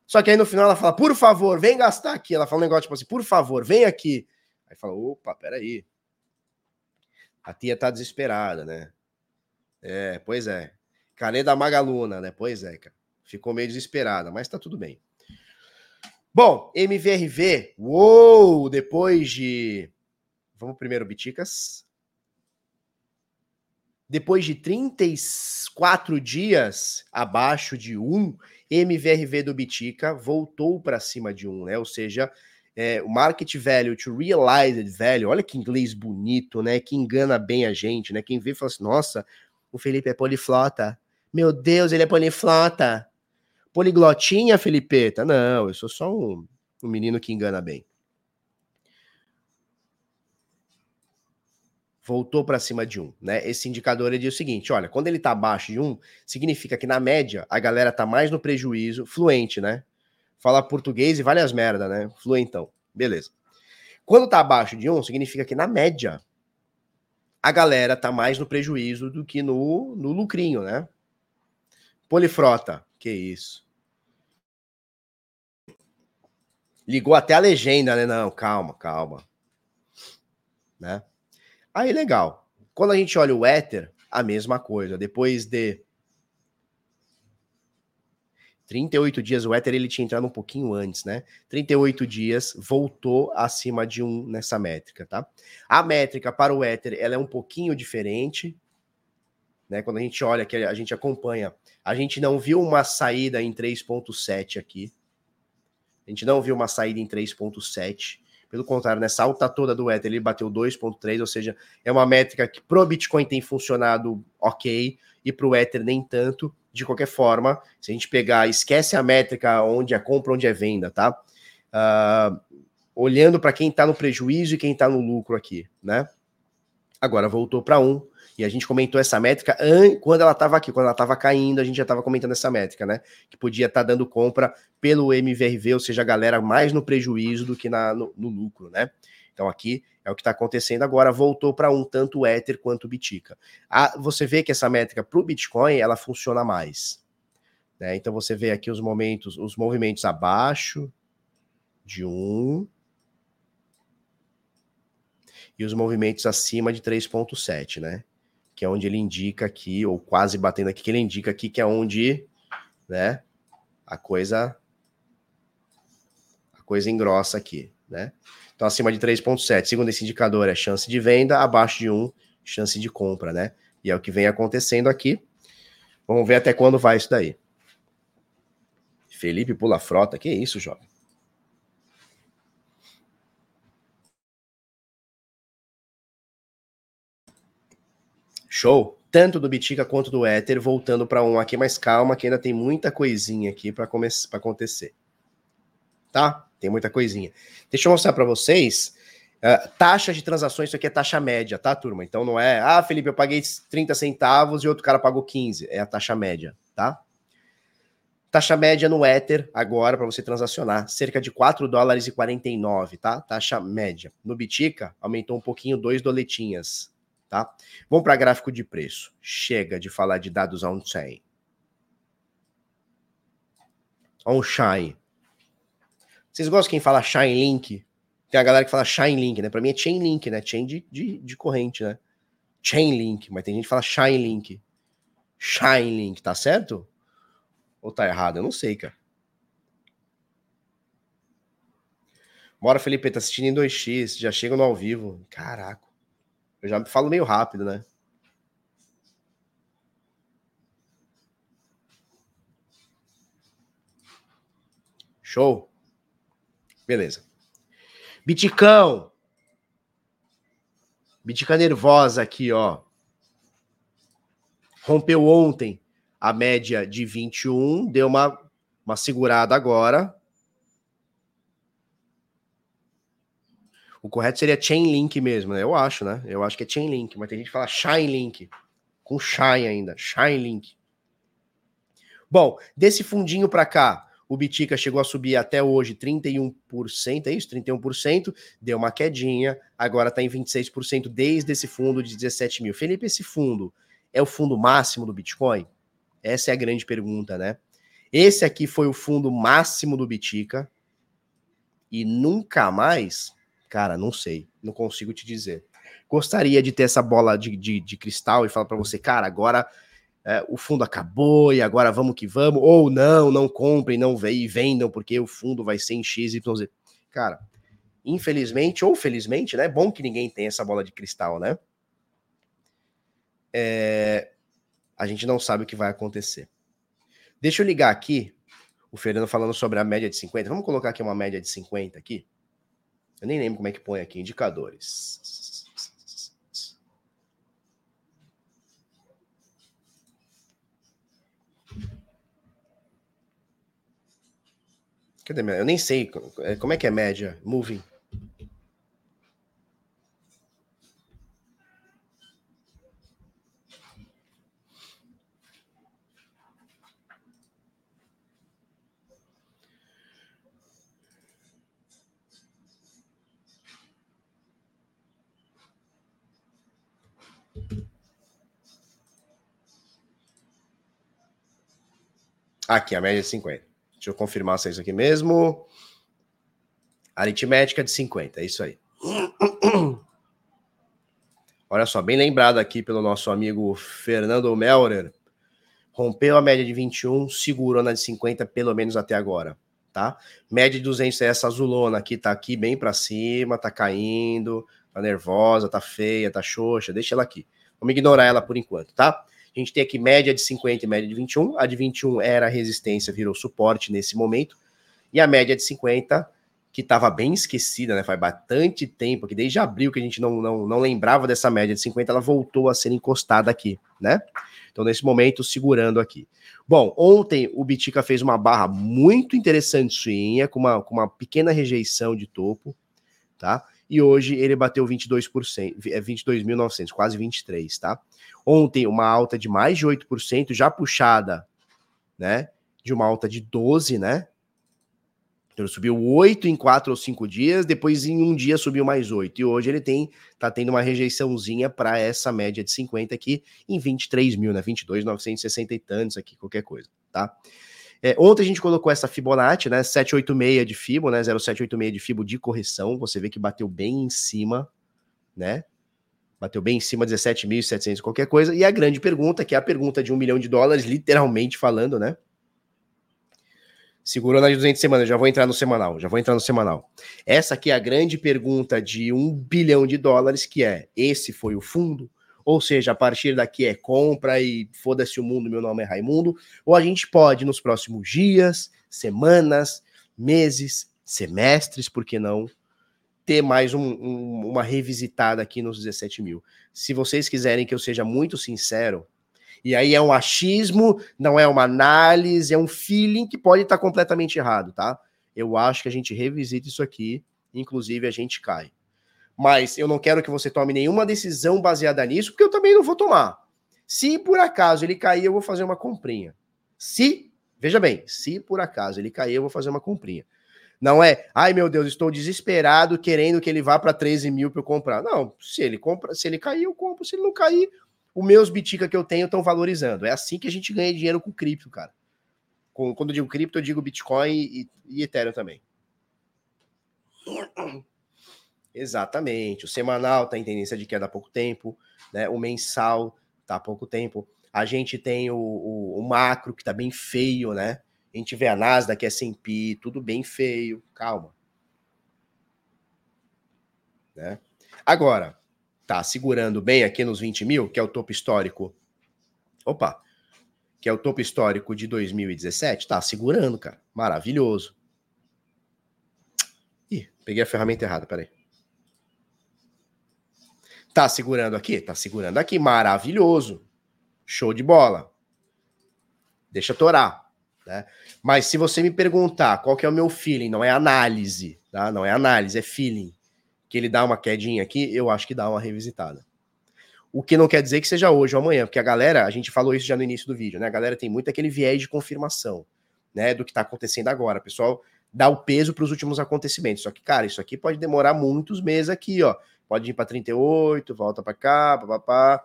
Só que aí no final ela fala, por favor, vem gastar aqui. Ela fala um negócio tipo assim, por favor, vem aqui. Aí fala, opa, peraí. A tia tá desesperada, né? É, pois é. Canê da Magaluna, né? Pois é, cara. Ficou meio desesperada, mas tá tudo bem. Bom, MVRV, uou, depois de. Vamos primeiro, Biticas. Depois de 34 dias abaixo de 1, MVRV do Bitica voltou para cima de 1, né? Ou seja, é, o market value to realized value, olha que inglês bonito, né? Que engana bem a gente, né? Quem vê fala assim, nossa, o Felipe é poliflota. Meu Deus, ele é poliflota. Poliglotinha, Felipeta? Não, eu sou só um, um menino que engana bem. Voltou para cima de um, né? Esse indicador ele diz o seguinte: olha, quando ele está abaixo de um, significa que na média a galera tá mais no prejuízo, fluente, né? fala português e vale as merda, né? Fluentão. Beleza. Quando tá abaixo de 1, significa que na média a galera tá mais no prejuízo do que no, no lucrinho, né? Polifrota, que isso. Ligou até a legenda, né? Não, calma, calma. Né? Aí, legal. Quando a gente olha o Ether, a mesma coisa. Depois de 38 dias, o Ether ele tinha entrado um pouquinho antes, né? 38 dias, voltou acima de um nessa métrica, tá? A métrica para o Ether, ela é um pouquinho diferente, né? Quando a gente olha, que a gente acompanha, a gente não viu uma saída em 3.7 aqui. A gente não viu uma saída em 3.7. Pelo contrário, nessa alta toda do Ether, ele bateu 2.3, ou seja, é uma métrica que pro Bitcoin tem funcionado ok, e para o Ether nem tanto. De qualquer forma, se a gente pegar, esquece a métrica onde é compra, onde é venda, tá? Uh, olhando para quem está no prejuízo e quem está no lucro aqui, né? Agora voltou para um. E a gente comentou essa métrica quando ela estava aqui, quando ela estava caindo, a gente já estava comentando essa métrica, né? Que podia estar tá dando compra pelo MVRV, ou seja, a galera mais no prejuízo do que na, no, no lucro, né? Então aqui é o que está acontecendo agora, voltou para um tanto o Ether quanto o Bitica. Ah, você vê que essa métrica para o Bitcoin ela funciona mais. Né? Então você vê aqui os momentos, os movimentos abaixo de um e os movimentos acima de 3,7, né? Que é onde ele indica aqui, ou quase batendo aqui, que ele indica aqui que é onde, né? A coisa a coisa engrossa aqui, né? Então, acima de 3,7. Segundo esse indicador, é chance de venda, abaixo de 1, chance de compra, né? E é o que vem acontecendo aqui. Vamos ver até quando vai isso daí. Felipe pula frota, que isso, jovem? Show. Tanto do Bitica quanto do Ether, voltando para um aqui, mas calma, que ainda tem muita coisinha aqui para acontecer. Tá? Tem muita coisinha. Deixa eu mostrar para vocês. Uh, taxa de transações, isso aqui é taxa média, tá, turma? Então não é, ah, Felipe, eu paguei 30 centavos e outro cara pagou 15. É a taxa média, tá? Taxa média no Ether, agora, para você transacionar, cerca de 4 dólares e 49, tá? Taxa média. No Bitica, aumentou um pouquinho, 2 doletinhas, tá? Vamos para gráfico de preço. Chega de falar de dados on-chain. On-chain. Vocês gostam quem fala Shine Link? Tem a galera que fala Shine Link, né? Pra mim é Chain Link, né? Chain de, de, de corrente, né? Chain Link, mas tem gente que fala Shine Link. Shine Link, tá certo? Ou tá errado? Eu não sei, cara. Bora, Felipe, tá assistindo em 2x, já chega no ao vivo. Caraca. Eu já falo meio rápido, né? Show. Beleza. Biticão. Bitica nervosa aqui, ó. Rompeu ontem a média de 21, deu uma, uma segurada agora. O correto seria Chainlink mesmo, né? Eu acho, né? Eu acho que é Chainlink, mas tem gente que fala Shine com Shine ainda, Shine Bom, desse fundinho para cá, o Bitica chegou a subir até hoje 31%, é isso? 31%, deu uma quedinha, agora está em 26% desde esse fundo de 17 mil. Felipe, esse fundo é o fundo máximo do Bitcoin? Essa é a grande pergunta, né? Esse aqui foi o fundo máximo do Bitica e nunca mais, cara, não sei, não consigo te dizer. Gostaria de ter essa bola de, de, de cristal e falar para você, cara, agora é, o fundo acabou e agora vamos que vamos, ou não, não comprem, não e vendam, porque o fundo vai ser em XYZ. Cara, infelizmente ou felizmente, né? É bom que ninguém tem essa bola de cristal, né? É, a gente não sabe o que vai acontecer. Deixa eu ligar aqui o Fernando falando sobre a média de 50. Vamos colocar aqui uma média de 50 aqui. Eu nem lembro como é que põe aqui, indicadores. Cadê? Eu nem sei. É, como é que é média? Moving. Aqui, a média é 50. Deixa eu confirmar se é isso aqui mesmo. Aritmética de 50, é isso aí. Olha só, bem lembrado aqui pelo nosso amigo Fernando Melrer. Rompeu a média de 21, segurou na de 50 pelo menos até agora, tá? Média de 200 é essa azulona aqui, tá aqui bem para cima, tá caindo, tá nervosa, tá feia, tá xoxa, deixa ela aqui. Vamos ignorar ela por enquanto, tá? A gente tem aqui média de 50 e média de 21. A de 21 era resistência, virou suporte nesse momento. E a média de 50, que estava bem esquecida, né? Faz bastante tempo, que desde abril que a gente não, não, não lembrava dessa média de 50, ela voltou a ser encostada aqui, né? Então, nesse momento, segurando aqui. Bom, ontem o Bitica fez uma barra muito interessante, com uma, com uma pequena rejeição de topo, tá? E hoje ele bateu 22%, é 22.900, quase 23, tá? Ontem uma alta de mais de 8%, já puxada, né? De uma alta de 12, né? Então ele subiu 8 em 4 ou 5 dias, depois em um dia subiu mais 8. E hoje ele tem tá tendo uma rejeiçãozinha para essa média de 50 aqui em 23 mil, né? 22,960 e tantos aqui, qualquer coisa, tá? É, ontem a gente colocou essa Fibonacci, né? 786 de Fibo, né? 0786 de Fibo de correção. Você vê que bateu bem em cima, né? Bateu bem em cima, 17.700, qualquer coisa. E a grande pergunta, que é a pergunta de um milhão de dólares, literalmente falando, né? Segurou nas 200 semanas, já vou entrar no semanal, já vou entrar no semanal. Essa aqui é a grande pergunta de um bilhão de dólares, que é, esse foi o fundo? Ou seja, a partir daqui é compra e foda-se o mundo, meu nome é Raimundo. Ou a gente pode, nos próximos dias, semanas, meses, semestres, por que não, ter mais um, um, uma revisitada aqui nos 17 mil. Se vocês quiserem que eu seja muito sincero, e aí é um achismo, não é uma análise, é um feeling que pode estar completamente errado, tá? Eu acho que a gente revisita isso aqui, inclusive a gente cai. Mas eu não quero que você tome nenhuma decisão baseada nisso, porque eu também não vou tomar. Se por acaso ele cair, eu vou fazer uma comprinha. Se, veja bem, se por acaso ele cair, eu vou fazer uma comprinha. Não é, ai meu Deus, estou desesperado querendo que ele vá para 13 mil para eu comprar. Não, se ele compra, se ele cair, eu compro. Se ele não cair, os meus bitica que eu tenho estão valorizando. É assim que a gente ganha dinheiro com cripto, cara. Com, quando eu digo cripto, eu digo Bitcoin e, e Ethereum também. Exatamente. O semanal está em tendência de queda há pouco tempo, né? O mensal está há pouco tempo. A gente tem o, o, o macro que está bem feio, né? A gente vê a Nasdaq, S&P, tudo bem feio. Calma. Né? Agora, tá segurando bem aqui nos 20 mil, que é o topo histórico. Opa! Que é o topo histórico de 2017. Tá segurando, cara. Maravilhoso. Ih, peguei a ferramenta errada, peraí. Tá segurando aqui? Tá segurando aqui. Maravilhoso. Show de bola. Deixa torar. Né? Mas se você me perguntar qual que é o meu feeling, não é análise, tá? Não é análise, é feeling que ele dá uma quedinha aqui, eu acho que dá uma revisitada. O que não quer dizer que seja hoje ou amanhã, porque a galera, a gente falou isso já no início do vídeo, né? A galera tem muito aquele viés de confirmação, né, do que tá acontecendo agora. O pessoal dá o peso para os últimos acontecimentos. Só que, cara, isso aqui pode demorar muitos meses aqui, ó. Pode ir para 38, volta para cá, papapá.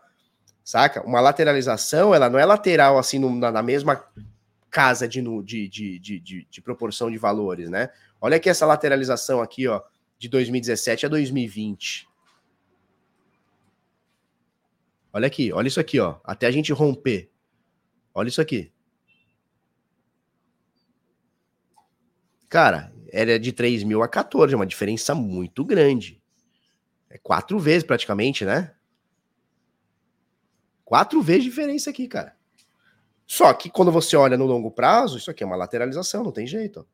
Saca? Uma lateralização, ela não é lateral assim no, na, na, mesma casa de, de, de, de, de proporção de valores, né? Olha aqui essa lateralização aqui, ó de 2017 a 2020. Olha aqui, olha isso aqui, ó. Até a gente romper. Olha isso aqui. Cara, era de 3 mil a 14, é uma diferença muito grande. É quatro vezes praticamente, né? Quatro vezes diferença aqui, cara. Só que quando você olha no longo prazo, isso aqui é uma lateralização, não tem jeito.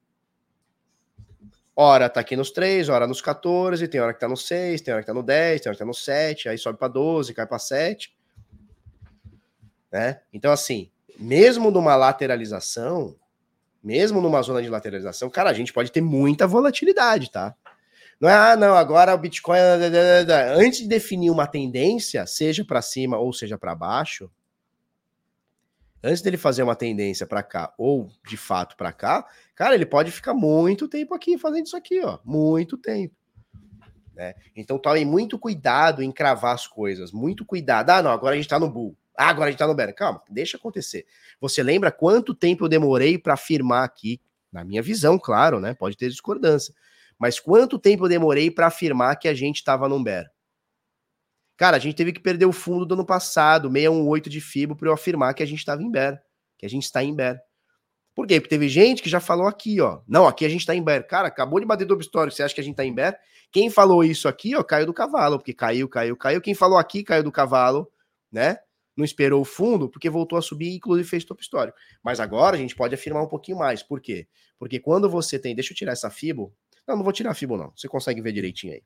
Hora tá aqui nos 3, hora nos 14, tem hora que tá no 6, tem hora que tá no 10, tem hora que tá no 7, aí sobe para 12, cai para 7. Né? Então, assim, mesmo numa lateralização, mesmo numa zona de lateralização, cara, a gente pode ter muita volatilidade, tá? Não é, ah, não, agora o Bitcoin. Antes de definir uma tendência, seja para cima ou seja para baixo, antes dele fazer uma tendência para cá ou de fato para cá, cara, ele pode ficar muito tempo aqui fazendo isso aqui, ó, muito tempo. Né? Então tome muito cuidado em cravar as coisas, muito cuidado. Ah, não, agora a gente tá no bull. Ah, agora a gente tá no bear. Calma, deixa acontecer. Você lembra quanto tempo eu demorei para afirmar aqui, na minha visão, claro, né? Pode ter discordância. Mas quanto tempo eu demorei para afirmar que a gente estava num bear? Cara, a gente teve que perder o fundo do ano passado, 618 de FIBO, para eu afirmar que a gente estava em bear, que a gente está em bear. Por quê? Porque teve gente que já falou aqui, ó. Não, aqui a gente tá em bear. Cara, acabou de bater do histórico, você acha que a gente tá em bear? Quem falou isso aqui, ó, caiu do cavalo, porque caiu, caiu, caiu. Quem falou aqui caiu do cavalo, né? Não esperou o fundo, porque voltou a subir e inclusive fez topo histórico. Mas agora a gente pode afirmar um pouquinho mais. Por quê? Porque quando você tem. Deixa eu tirar essa FIBO. Não, não vou tirar a FIBO, não. Você consegue ver direitinho aí.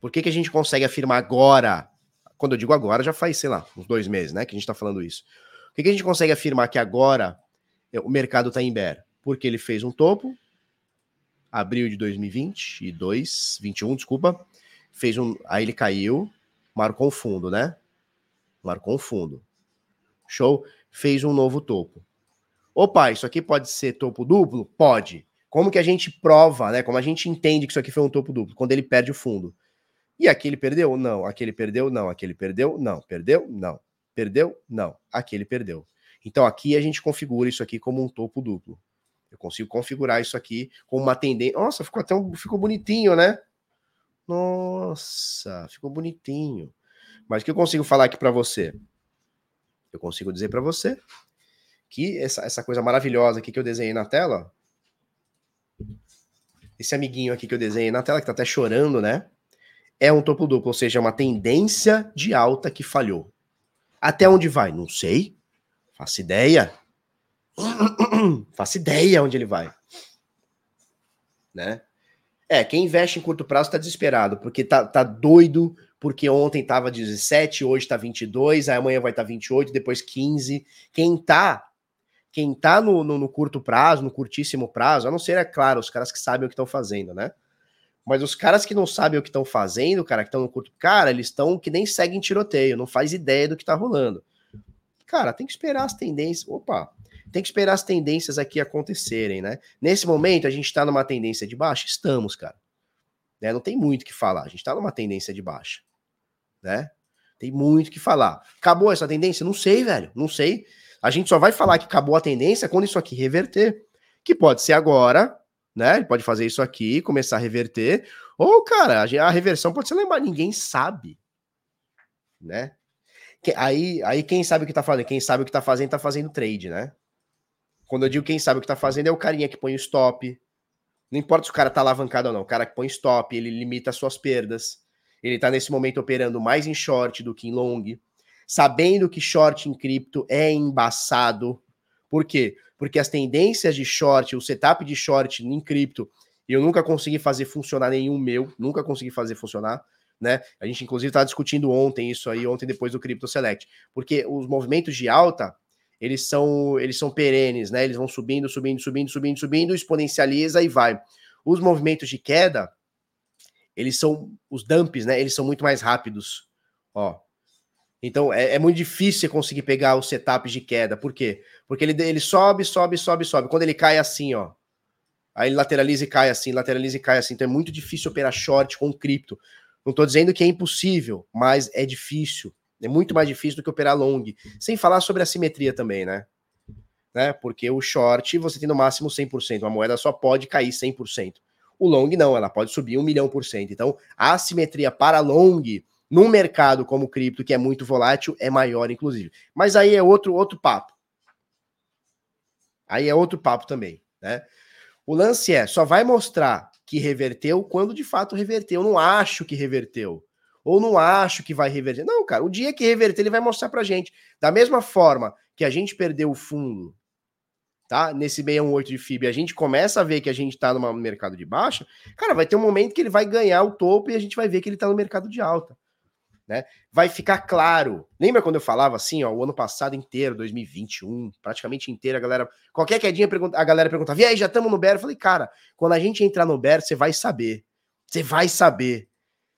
Por que, que a gente consegue afirmar agora? Quando eu digo agora, já faz, sei lá, uns dois meses, né? Que a gente tá falando isso. Por que, que a gente consegue afirmar que agora o mercado tá em bear? Porque ele fez um topo, abril de 2022, 21, desculpa, fez um, aí ele caiu, marcou um fundo, né? Marcou um fundo. Show? Fez um novo topo. Opa, isso aqui pode ser topo duplo? Pode. Como que a gente prova, né? Como a gente entende que isso aqui foi um topo duplo? Quando ele perde o fundo. E aquele perdeu? Não. Aquele perdeu? Não. Aquele perdeu? Não. Perdeu? Não. Perdeu? Não. Aquele perdeu. Então aqui a gente configura isso aqui como um topo duplo. Eu consigo configurar isso aqui com uma tendência. Nossa, ficou até um... ficou bonitinho, né? Nossa, ficou bonitinho. Mas o que eu consigo falar aqui para você? Eu consigo dizer para você que essa, essa coisa maravilhosa aqui que eu desenhei na tela, esse amiguinho aqui que eu desenhei na tela, que tá até chorando, né? É um topo duplo, ou seja, é uma tendência de alta que falhou. Até onde vai? Não sei. Faço ideia. Faço ideia onde ele vai. Né? É, quem investe em curto prazo tá desesperado, porque tá, tá doido, porque ontem tava 17, hoje tá 22, aí amanhã vai estar tá 28, depois 15. Quem tá, quem tá no, no, no, curto prazo, no curtíssimo prazo, a não ser, é claro, os caras que sabem o que estão fazendo, né? Mas os caras que não sabem o que estão fazendo, cara, que estão no curto, cara, eles estão que nem seguem tiroteio, não faz ideia do que tá rolando. Cara, tem que esperar as tendências. Opa, tem que esperar as tendências aqui acontecerem, né? Nesse momento, a gente está numa tendência de baixa? Estamos, cara. Né? Não tem muito o que falar. A gente está numa tendência de baixa, né? Tem muito o que falar. Acabou essa tendência? Não sei, velho. Não sei. A gente só vai falar que acabou a tendência quando isso aqui reverter. Que pode ser agora, né? Ele pode fazer isso aqui, começar a reverter. Ou, cara, a reversão pode ser lembrar. Ninguém sabe, né? Aí, aí quem sabe o que tá fazendo? Quem sabe o que tá fazendo, tá fazendo trade, né? Quando eu digo quem sabe o que tá fazendo, é o carinha que põe o stop. Não importa se o cara tá alavancado ou não, o cara que põe stop, ele limita as suas perdas. Ele tá nesse momento operando mais em short do que em long, sabendo que short em cripto é embaçado. Por quê? Porque as tendências de short, o setup de short em cripto, eu nunca consegui fazer funcionar nenhum meu, nunca consegui fazer funcionar. Né? A gente, inclusive, estava discutindo ontem isso aí, ontem depois do Crypto Select, porque os movimentos de alta eles são eles são perenes, né? Eles vão subindo, subindo, subindo, subindo, subindo, exponencializa e vai. Os movimentos de queda, eles são os dumps, né? Eles são muito mais rápidos, ó. Então é, é muito difícil você conseguir pegar os setups de queda. Por quê? Porque ele, ele sobe, sobe, sobe, sobe. Quando ele cai assim, ó, aí ele lateraliza e cai assim, lateraliza e cai assim. Então é muito difícil operar short com cripto. Não estou dizendo que é impossível, mas é difícil. É muito mais difícil do que operar long. Sem falar sobre a simetria também, né? né? Porque o short você tem no máximo 100%. A moeda só pode cair 100%. O long não, ela pode subir um milhão por cento. Então, a assimetria para long num mercado como o cripto, que é muito volátil, é maior, inclusive. Mas aí é outro, outro papo. Aí é outro papo também, né? O lance é, só vai mostrar que reverteu quando de fato reverteu. Eu não acho que reverteu ou não acho que vai reverter. Não, cara, o dia que reverter, ele vai mostrar pra gente. Da mesma forma que a gente perdeu o fundo, tá? Nesse 618 de FIB, a gente começa a ver que a gente tá no mercado de baixa, cara, vai ter um momento que ele vai ganhar o topo e a gente vai ver que ele tá no mercado de alta. Né? Vai ficar claro. Lembra quando eu falava assim, ó, o ano passado inteiro, 2021, praticamente inteiro, a galera, qualquer quedinha, a galera perguntava, e aí, já estamos no Bear? Eu falei, cara, quando a gente entrar no Bear, você vai saber. Você vai saber.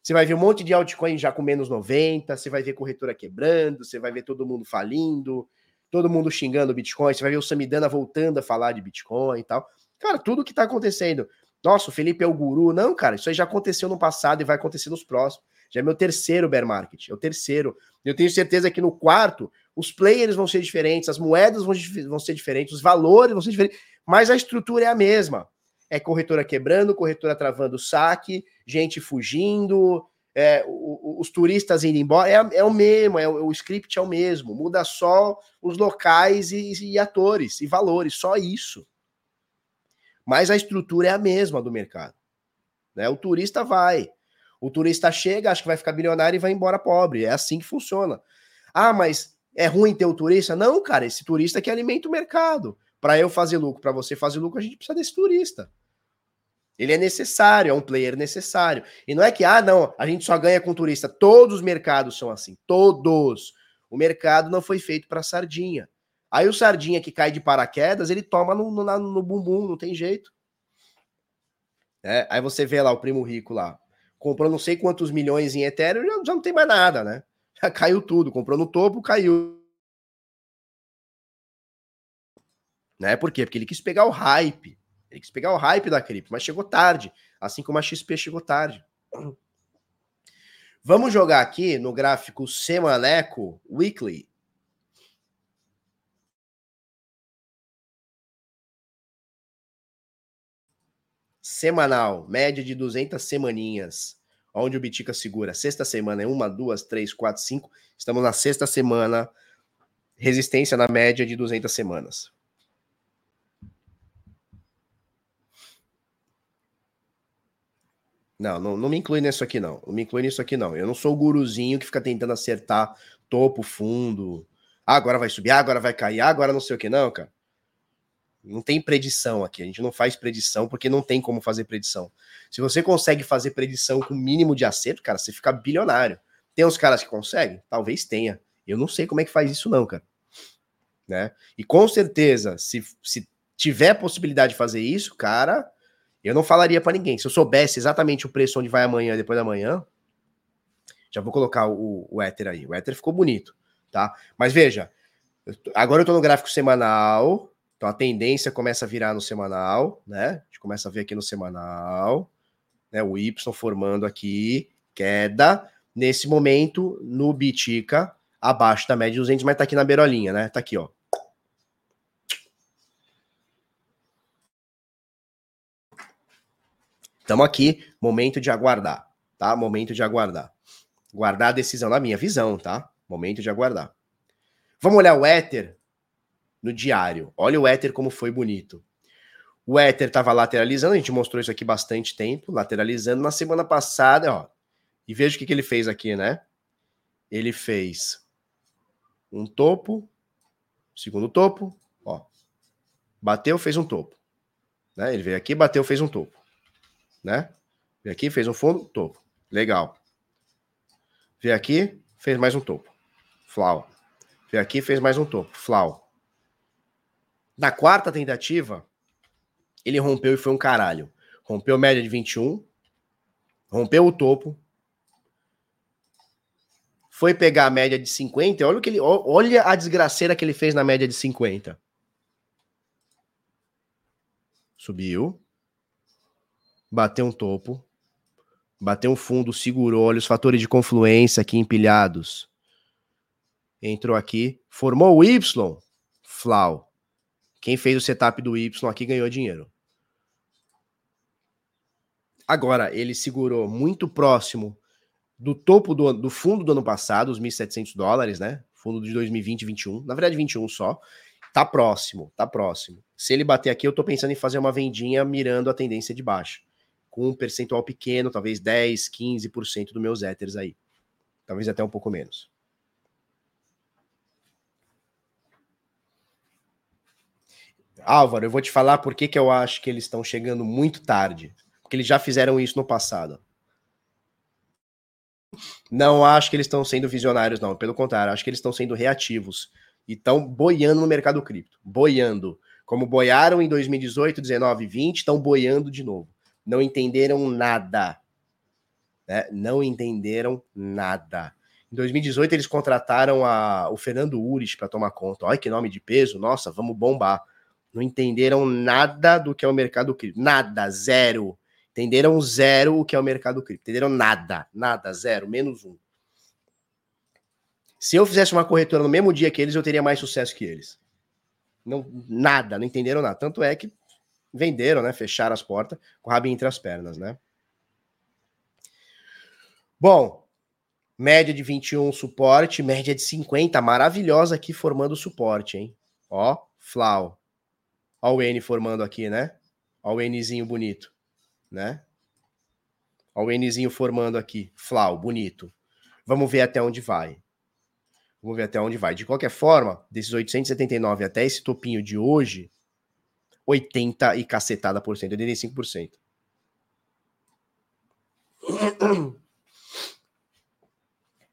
Você vai ver um monte de altcoin já com menos 90, você vai ver corretora quebrando, você vai ver todo mundo falindo, todo mundo xingando o Bitcoin, você vai ver o Samidana voltando a falar de Bitcoin e tal. Cara, tudo que tá acontecendo. Nossa, o Felipe é o guru. Não, cara, isso aí já aconteceu no passado e vai acontecer nos próximos. Já é meu terceiro bear market, é o terceiro. Eu tenho certeza que no quarto, os players vão ser diferentes, as moedas vão, vão ser diferentes, os valores vão ser diferentes, mas a estrutura é a mesma é corretora quebrando, corretora travando saque, gente fugindo, é, o, o, os turistas indo embora. É, é o mesmo, é o, o, script é o mesmo. Muda só os locais e, e atores e valores, só isso. Mas a estrutura é a mesma do mercado. Né? O turista vai. O turista chega, acha que vai ficar bilionário e vai embora pobre. É assim que funciona. Ah, mas é ruim ter o turista? Não, cara, esse turista que alimenta o mercado. Para eu fazer lucro, para você fazer lucro, a gente precisa desse turista. Ele é necessário, é um player necessário. E não é que, ah, não, a gente só ganha com turista. Todos os mercados são assim. Todos. O mercado não foi feito para sardinha. Aí o sardinha que cai de paraquedas, ele toma no, no, no bumbum, não tem jeito. É, aí você vê lá o primo rico lá, comprou não sei quantos milhões em Ethereum, já, já não tem mais nada, né? Já caiu tudo, comprou no topo, caiu. Né? Por quê? Porque ele quis pegar o hype. Ele quis pegar o hype da cripto, mas chegou tarde, assim como a XP chegou tarde. Vamos jogar aqui no gráfico semaneco weekly. Semanal, média de 200 semaninhas, onde o Bitica segura. Sexta semana é uma, duas, três, quatro, cinco. Estamos na sexta semana, resistência na média de 200 semanas. Não, não, não me inclui nisso aqui, não. Não me inclui nisso aqui, não. Eu não sou o guruzinho que fica tentando acertar topo, fundo. Ah, agora vai subir, ah, agora vai cair, ah, agora não sei o que, não, cara. Não tem predição aqui. A gente não faz predição porque não tem como fazer predição. Se você consegue fazer predição com mínimo de acerto, cara, você fica bilionário. Tem uns caras que conseguem? Talvez tenha. Eu não sei como é que faz isso, não, cara. Né? E com certeza, se, se tiver possibilidade de fazer isso, cara, eu não falaria para ninguém. Se eu soubesse exatamente o preço onde vai amanhã depois da manhã, já vou colocar o, o Ether aí. O Ether ficou bonito, tá? Mas veja, agora eu tô no gráfico semanal, então a tendência começa a virar no semanal, né? A gente começa a ver aqui no semanal, né? O Y formando aqui, queda. Nesse momento, no Bitica, abaixo da média de 200, mas tá aqui na beirolinha, né? Tá aqui, ó. Estamos aqui, momento de aguardar, tá? Momento de aguardar. Guardar a decisão na minha visão, tá? Momento de aguardar. Vamos olhar o Ether no diário. Olha o Ether como foi bonito. O Ether estava lateralizando, a gente mostrou isso aqui bastante tempo, lateralizando. Na semana passada, ó, e veja o que, que ele fez aqui, né? Ele fez um topo, segundo topo, ó. Bateu, fez um topo. Né? Ele veio aqui, bateu, fez um topo né? Vem aqui, fez um fundo, topo. Legal. Vem aqui, fez mais um topo. Flau. Vem aqui, fez mais um topo. Flau. Na quarta tentativa, ele rompeu e foi um caralho. Rompeu média de 21, rompeu o topo, foi pegar a média de 50, olha o que ele, olha a desgraceira que ele fez na média de 50. Subiu, bateu um topo, bateu um fundo, segurou, olha os fatores de confluência aqui empilhados. Entrou aqui, formou o Y, flau. Quem fez o setup do Y aqui ganhou dinheiro. Agora, ele segurou muito próximo do topo do, do fundo do ano passado, os 1.700 dólares, né? Fundo de 2020 e 21. Na verdade, 21 só. Tá próximo, tá próximo. Se ele bater aqui, eu tô pensando em fazer uma vendinha mirando a tendência de baixa com um percentual pequeno, talvez 10, 15% dos meus Ethers aí. Talvez até um pouco menos. Álvaro, eu vou te falar por que, que eu acho que eles estão chegando muito tarde. Porque eles já fizeram isso no passado. Não acho que eles estão sendo visionários, não. Pelo contrário, acho que eles estão sendo reativos. E estão boiando no mercado cripto. Boiando. Como boiaram em 2018, 19 e 20, estão boiando de novo não entenderam nada. Né? Não entenderam nada. Em 2018, eles contrataram a, o Fernando Urich para tomar conta. Olha que nome de peso, nossa, vamos bombar. Não entenderam nada do que é o mercado cripto. Nada, zero. Entenderam zero o que é o mercado cripto. Entenderam nada, nada, zero, menos um. Se eu fizesse uma corretora no mesmo dia que eles, eu teria mais sucesso que eles. Não, nada, não entenderam nada. Tanto é que venderam, né? Fecharam as portas com o rabinho entre as pernas, né? Bom, média de 21 suporte, média de 50, maravilhosa aqui formando suporte, hein? Ó, Flau. Ó o N formando aqui, né? Ó o Nzinho bonito, né? Ó o Nzinho formando aqui, Flau, bonito. Vamos ver até onde vai. Vamos ver até onde vai. De qualquer forma, desses 879 até esse topinho de hoje, 80 e cacetada por cento, 85%.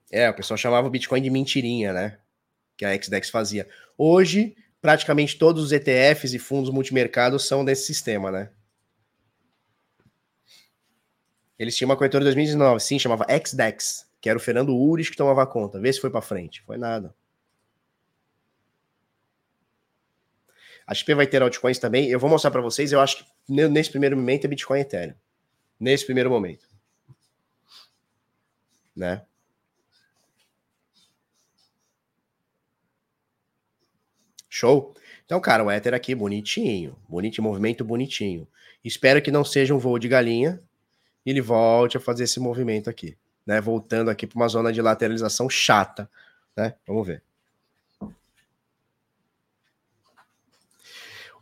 É, o pessoal chamava o Bitcoin de mentirinha, né? Que a XDEX fazia. Hoje, praticamente todos os ETFs e fundos multimercado são desse sistema, né? Eles tinham uma corretora em 2019, sim, chamava XDEX, que era o Fernando Ures que tomava conta. Vê se foi para frente. Foi nada. A XP vai ter altcoins também. Eu vou mostrar para vocês. Eu acho que nesse primeiro momento é Bitcoin Ethereum. Nesse primeiro momento. Né? Show? Então, cara, o Ether aqui bonitinho. Bonitinho, movimento bonitinho. Espero que não seja um voo de galinha e ele volte a fazer esse movimento aqui. Né? Voltando aqui para uma zona de lateralização chata. Né? Vamos ver.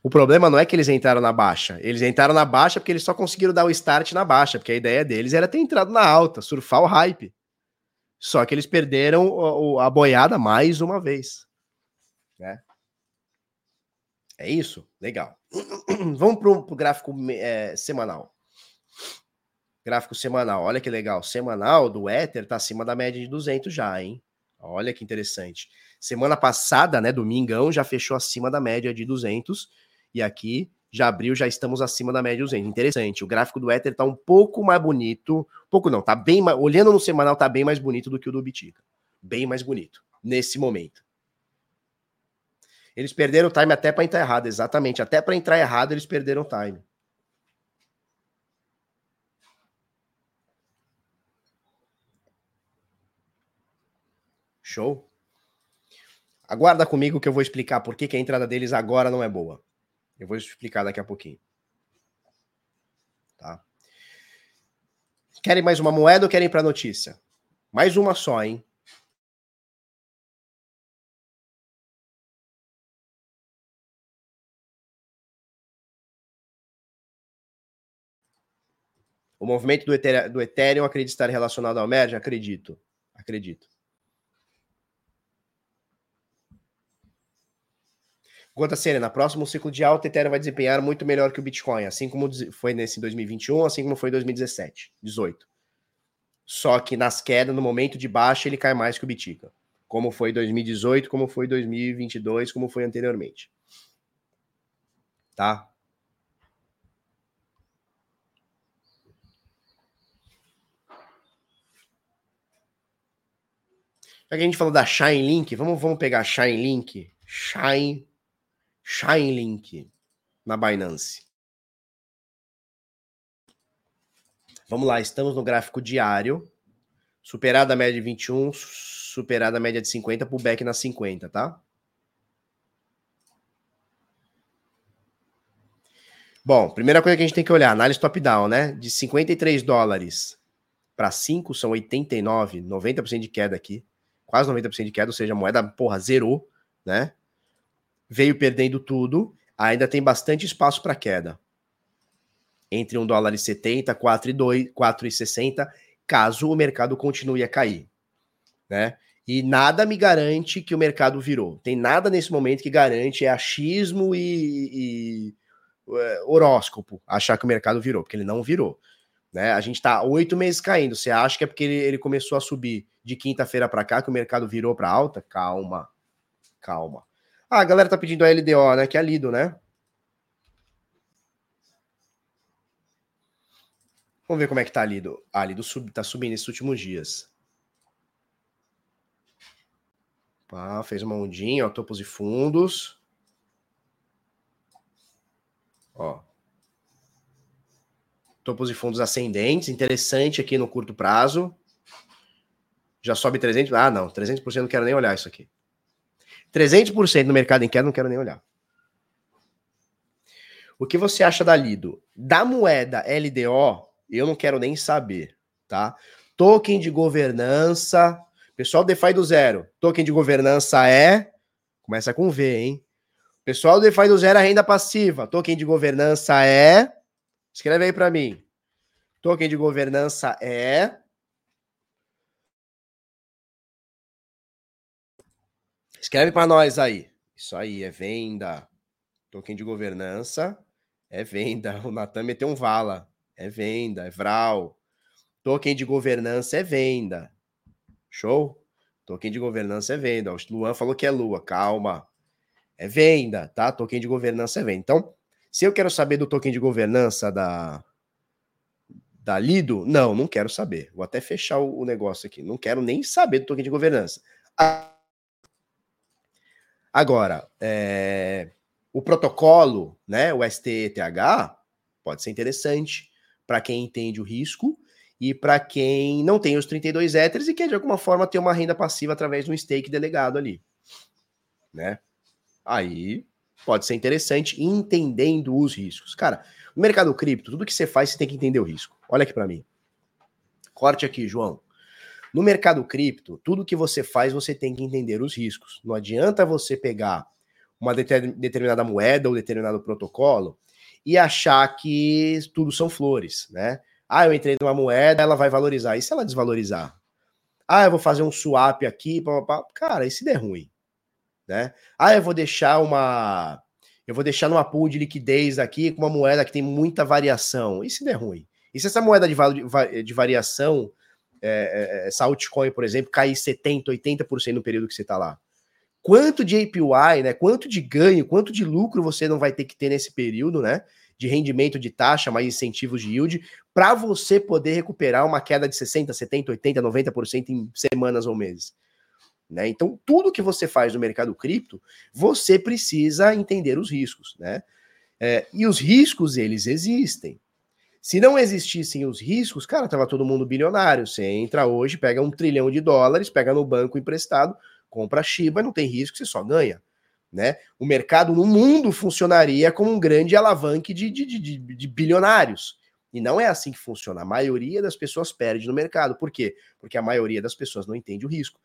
O problema não é que eles entraram na baixa. Eles entraram na baixa porque eles só conseguiram dar o start na baixa, porque a ideia deles era ter entrado na alta, surfar o hype. Só que eles perderam a boiada mais uma vez. Né? É isso? Legal. Vamos para o gráfico é, semanal. Gráfico semanal. Olha que legal. Semanal do Ether está acima da média de 200 já, hein? Olha que interessante. Semana passada, né, domingão, já fechou acima da média de 200 e aqui já abriu, já estamos acima da média de 200. Interessante, o gráfico do Ether está um pouco mais bonito, pouco não, tá bem mais, olhando no semanal tá bem mais bonito do que o do Bitica. Bem mais bonito nesse momento. Eles perderam time até para entrar errado, exatamente, até para entrar errado eles perderam time. Show? Aguarda comigo que eu vou explicar por que, que a entrada deles agora não é boa. Eu vou explicar daqui a pouquinho. Tá? Querem mais uma moeda ou querem para notícia? Mais uma só, hein? O movimento do Ethereum, do Ethereum acredita estar relacionado ao merge? Acredito. Acredito. Quanto a Serena, próximo ciclo de alta, Ethereum vai desempenhar muito melhor que o Bitcoin, assim como foi nesse 2021, assim como foi em 2017, 18. Só que nas quedas, no momento de baixa, ele cai mais que o Bitcoin. Como foi 2018, como foi 2022, como foi anteriormente. Tá? Já que a gente falou da Shine Link, vamos, vamos pegar Shine Link. Shine Chainlink na Binance. Vamos lá, estamos no gráfico diário. Superada a média de 21, superada a média de 50, pullback na 50, tá? Bom, primeira coisa que a gente tem que olhar, análise top-down, né? De 53 dólares para 5 são 89, 90% de queda aqui. Quase 90% de queda, ou seja, a moeda, porra, zerou, né? veio perdendo tudo, ainda tem bastante espaço para queda. Entre 1 dólar e 70, 4,60, caso o mercado continue a cair. Né? E nada me garante que o mercado virou. Tem nada nesse momento que garante é achismo e, e é, horóscopo achar que o mercado virou, porque ele não virou. Né? A gente está oito meses caindo. Você acha que é porque ele, ele começou a subir de quinta-feira para cá que o mercado virou para alta? Calma, calma. Ah, a galera tá pedindo a LDO, né? Que é Lido, né? Vamos ver como é que tá Lido. A Lido sub, tá subindo nesses últimos dias. Ah, fez uma ondinha, ó, topos e fundos. Ó. Topos e fundos ascendentes, interessante aqui no curto prazo. Já sobe 300. Ah, não, 300% não quero nem olhar isso aqui. 300% no mercado em queda, não quero nem olhar. O que você acha da Lido? Da moeda LDO, eu não quero nem saber, tá? Token de governança. Pessoal DeFi do zero. Token de governança é. Começa com V, hein? Pessoal DeFi do zero é renda passiva. Token de governança é. Escreve aí para mim. Token de governança é. Escreve para nós aí. Isso aí, é venda. Token de governança é venda. O Natan meteu um vala. É venda, é Vral. Token de governança é venda. Show? Token de governança é venda. O Luan falou que é lua. Calma. É venda, tá? Token de governança é venda. Então, se eu quero saber do token de governança da, da Lido, não, não quero saber. Vou até fechar o, negócio aqui. Não quero nem saber do token de governança. Agora, é, o protocolo, né, o STETH, pode ser interessante para quem entende o risco e para quem não tem os 32 Ethers e quer de alguma forma ter uma renda passiva através de um stake delegado ali, né? Aí pode ser interessante entendendo os riscos. Cara, no mercado cripto, tudo que você faz, você tem que entender o risco. Olha aqui para mim. Corte aqui, João. No mercado cripto, tudo que você faz, você tem que entender os riscos. Não adianta você pegar uma determinada moeda ou determinado protocolo e achar que tudo são flores, né? Ah, eu entrei numa moeda, ela vai valorizar. E se ela desvalorizar? Ah, eu vou fazer um swap aqui, pá, pá, pá. cara, e se der ruim, né? Ah, eu vou deixar uma eu vou deixar numa pool de liquidez aqui com uma moeda que tem muita variação. E se der ruim? E se essa moeda de, de variação é, é, essa altcoin, por exemplo, cair 70%, 80% no período que você está lá. Quanto de APY, né? Quanto de ganho, quanto de lucro você não vai ter que ter nesse período, né? De rendimento de taxa, mais incentivos de yield, para você poder recuperar uma queda de 60%, 70%, 80%, 90% em semanas ou meses. Né? Então, tudo que você faz no mercado cripto, você precisa entender os riscos, né? É, e os riscos, eles existem. Se não existissem os riscos, cara, tava todo mundo bilionário. Você entra hoje, pega um trilhão de dólares, pega no banco emprestado, compra Shiba, não tem risco, você só ganha. Né? O mercado no mundo funcionaria como um grande alavanque de, de, de, de, bilionários. E não é assim que funciona. A maioria das pessoas perde no mercado. Por quê? Porque a maioria das pessoas não entende o risco.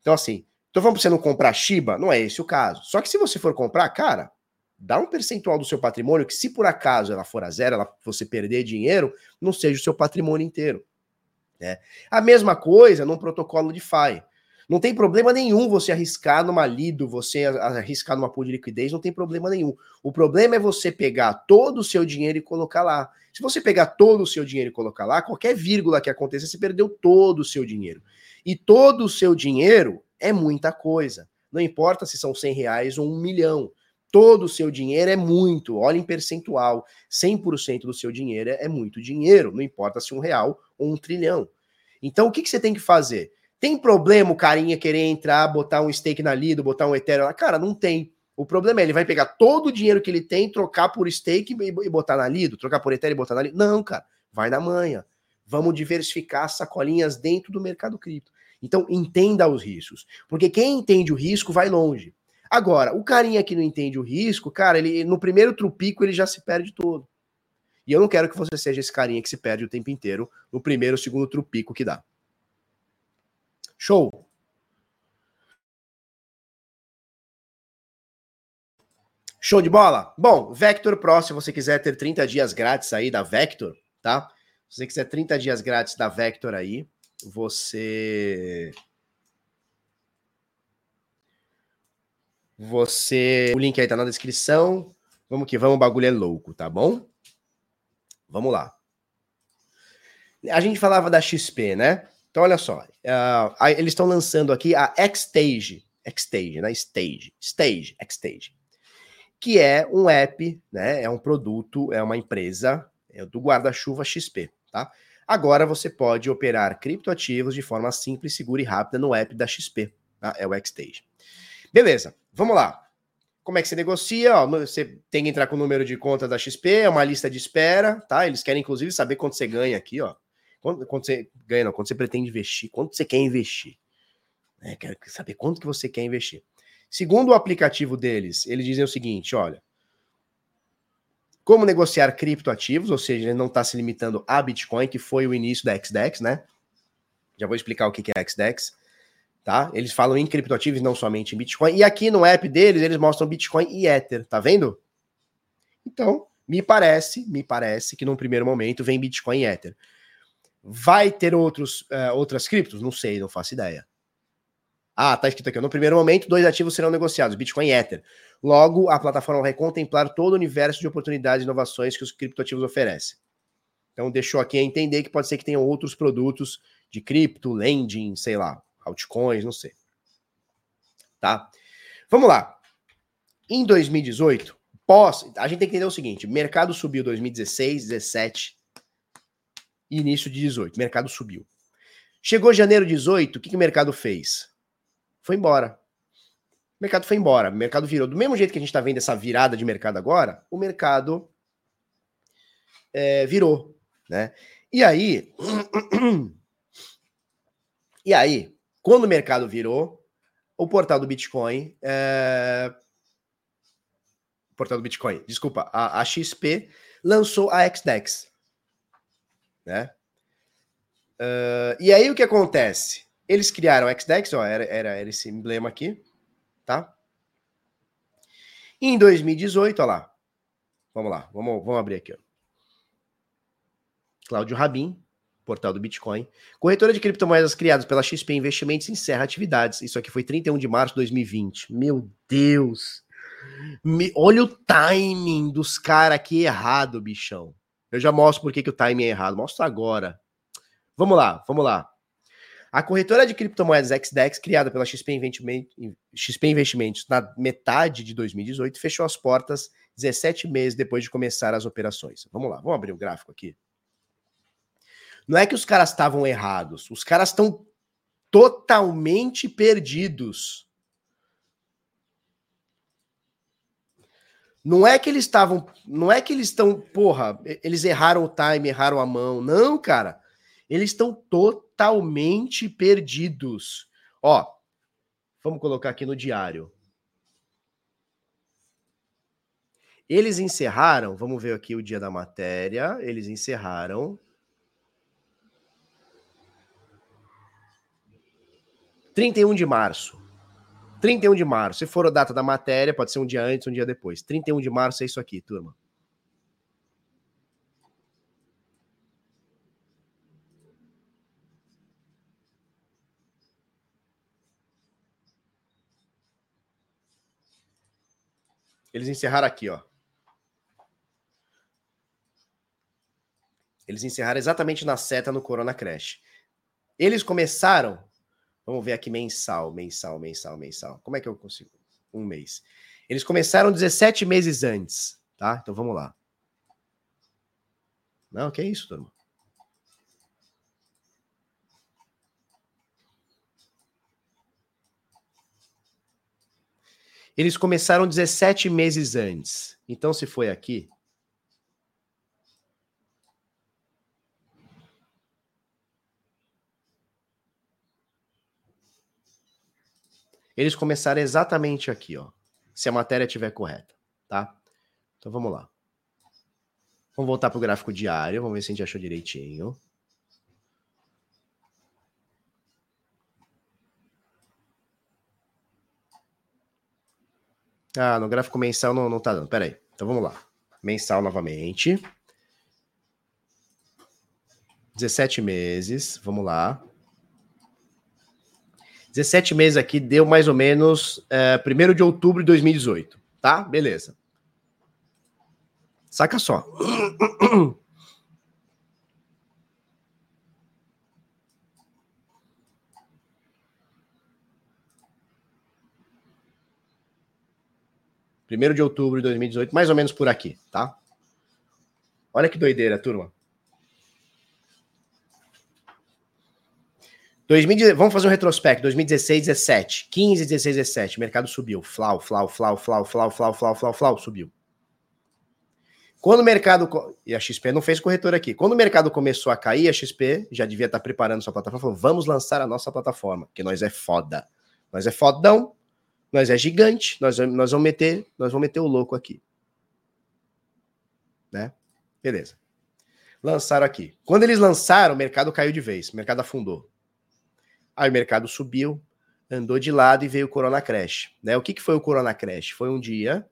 Então, assim, tô falando pra você não comprar Shiba, não é esse o caso. Só que se você for comprar, cara, dá um percentual do seu patrimônio que, se por acaso ela for a zero, ela, você perder dinheiro, não seja o seu patrimônio inteiro. Né? A mesma coisa num protocolo de FI. Não tem problema nenhum você arriscar numa Lido, você arriscar numa pool de liquidez, não tem problema nenhum. O problema é você pegar todo o seu dinheiro e colocar lá. Se você pegar todo o seu dinheiro e colocar lá, qualquer vírgula que aconteça, você perdeu todo o seu dinheiro. E todo o seu dinheiro é muita coisa. Não importa se são 100 reais ou um milhão todo o seu dinheiro é muito, olha em percentual, 100% do seu dinheiro é muito dinheiro, não importa se um real ou um trilhão. Então o que, que você tem que fazer? Tem problema o carinha querer entrar, botar um stake na Lido, botar um Ethereum lá? Cara, não tem. O problema é ele vai pegar todo o dinheiro que ele tem, trocar por stake e botar na Lido, trocar por Ethereum e botar na Lido. Não, cara, vai na manha. Vamos diversificar as sacolinhas dentro do mercado cripto. Então entenda os riscos, porque quem entende o risco vai longe. Agora, o carinha que não entende o risco, cara, ele no primeiro trupico ele já se perde todo. E eu não quero que você seja esse carinha que se perde o tempo inteiro no primeiro, segundo trupico que dá. Show. Show de bola? Bom, Vector Pro, se você quiser ter 30 dias grátis aí da Vector, tá? Se você quiser 30 dias grátis da Vector aí, você Você. O link aí tá na descrição. Vamos que vamos, o bagulho é louco, tá bom? Vamos lá. A gente falava da XP, né? Então, olha só. Uh, eles estão lançando aqui a Xstage. Xstage, né? Stage. Stage, Xstage. Que é um app, né? É um produto, é uma empresa é do guarda-chuva XP, tá? Agora você pode operar criptoativos de forma simples, segura e rápida no app da XP, tá? É o Xstage. Beleza. Vamos lá. Como é que você negocia? Ó, você tem que entrar com o número de conta da XP, é uma lista de espera, tá? Eles querem, inclusive, saber quanto você ganha aqui, ó. Quanto, quanto você ganha, não, quanto você pretende investir, quanto você quer investir. É, quero saber quanto que você quer investir. Segundo o aplicativo deles, eles dizem o seguinte: olha, como negociar criptoativos, ou seja, ele não está se limitando a Bitcoin, que foi o início da XDEX, né? Já vou explicar o que é XDEX tá? Eles falam em criptoativos, não somente em Bitcoin. E aqui no app deles, eles mostram Bitcoin e Ether, tá vendo? Então, me parece, me parece que num primeiro momento vem Bitcoin e Ether. Vai ter outros, uh, outras criptos? Não sei, não faço ideia. Ah, tá escrito aqui. No primeiro momento, dois ativos serão negociados, Bitcoin e Ether. Logo, a plataforma vai contemplar todo o universo de oportunidades e inovações que os criptoativos oferecem. Então, deixou aqui a entender que pode ser que tenham outros produtos de cripto, lending, sei lá, altcoins, não sei. Tá? Vamos lá. Em 2018, pós, a gente tem que entender o seguinte: mercado subiu 2016, 17 e início de 18. Mercado subiu. Chegou janeiro de 18, o que, que o mercado fez? Foi embora. O mercado foi embora. O mercado virou. Do mesmo jeito que a gente está vendo essa virada de mercado agora, o mercado é, virou. Né? E aí. e aí, quando o mercado virou, o portal do Bitcoin. É, portal do Bitcoin, desculpa, a, a XP lançou a XDEX. Né? Uh, e aí o que acontece? Eles criaram a XDEX, ó, era, era, era esse emblema aqui, tá? Em 2018, ó lá. Vamos lá, vamos, vamos abrir aqui, ó. Cláudio Rabin, portal do Bitcoin. Corretora de criptomoedas criadas pela XP Investimentos encerra atividades. Isso aqui foi 31 de março de 2020. Meu Deus! Me, olha o timing dos caras aqui errado, bichão. Eu já mostro por que, o timing é errado. Mostro agora. Vamos lá, vamos lá. A corretora de criptomoedas XDEX, criada pela XP, XP Investimentos na metade de 2018, fechou as portas 17 meses depois de começar as operações. Vamos lá, vamos abrir o gráfico aqui. Não é que os caras estavam errados, os caras estão totalmente perdidos. Não é que eles estavam, não é que eles estão, porra, eles erraram o time, erraram a mão. Não, cara. Eles estão totalmente perdidos. Ó, vamos colocar aqui no diário. Eles encerraram, vamos ver aqui o dia da matéria. Eles encerraram 31 de março. 31 de março. Se for a data da matéria, pode ser um dia antes, um dia depois. 31 de março é isso aqui, turma. Eles encerraram aqui, ó. Eles encerraram exatamente na seta no Corona Crash. Eles começaram Vamos ver aqui mensal, mensal, mensal, mensal. Como é que eu consigo? Um mês. Eles começaram 17 meses antes, tá? Então vamos lá. Não, que é isso, turma? Eles começaram 17 meses antes. Então, se foi aqui, Eles começaram exatamente aqui, ó. Se a matéria estiver correta, tá? Então vamos lá. Vamos voltar para o gráfico diário, vamos ver se a gente achou direitinho. Ah, no gráfico mensal não, não tá dando. Pera aí. Então vamos lá. Mensal novamente. 17 meses. Vamos lá. 17 meses aqui deu mais ou menos é, 1 de outubro de 2018. Tá? Beleza. Saca só. Primeiro de outubro de 2018, mais ou menos por aqui, tá? Olha que doideira, turma. 2000, vamos fazer um retrospecto. 2016, 17. 15, 16, 17. O mercado subiu. Flau, flau, flau, flau, flau, flau, flau, flau, flau, subiu. Quando o mercado. E a XP não fez corretor aqui. Quando o mercado começou a cair, a XP já devia estar preparando sua plataforma. Falou, vamos lançar a nossa plataforma, porque nós é foda. Nós é fodão, nós é gigante, nós, nós vamos meter, nós vamos meter o louco aqui. Né? Beleza. Lançaram aqui. Quando eles lançaram, o mercado caiu de vez, o mercado afundou. Aí o mercado subiu, andou de lado e veio o Corona Crash. Né? O que, que foi o Corona Crash? Foi um dia,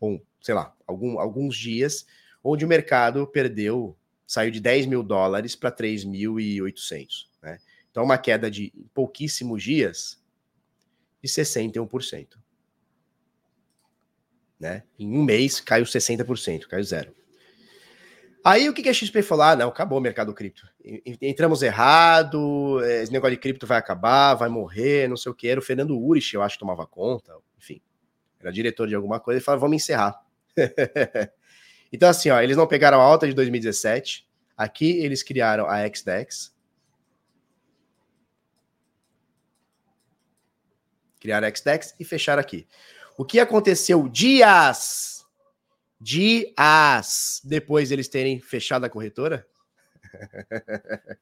ou sei lá, algum, alguns dias, onde o mercado perdeu, saiu de 10 mil dólares para 3.800. Né? Então, uma queda de pouquíssimos dias, de 61%. Né? Em um mês caiu 60%, caiu zero. Aí o que, a XP falou? Ah, não, acabou o mercado cripto. Entramos errado, é, esse negócio de cripto vai acabar, vai morrer, não sei o que. Era o Fernando Urich, eu acho, tomava conta, enfim. Era diretor de alguma coisa e falou: vamos encerrar. então, assim, ó, eles não pegaram a alta de 2017. Aqui eles criaram a XDEX. Criaram a XDEX e fecharam aqui. O que aconteceu dias dias depois eles terem fechado a corretora?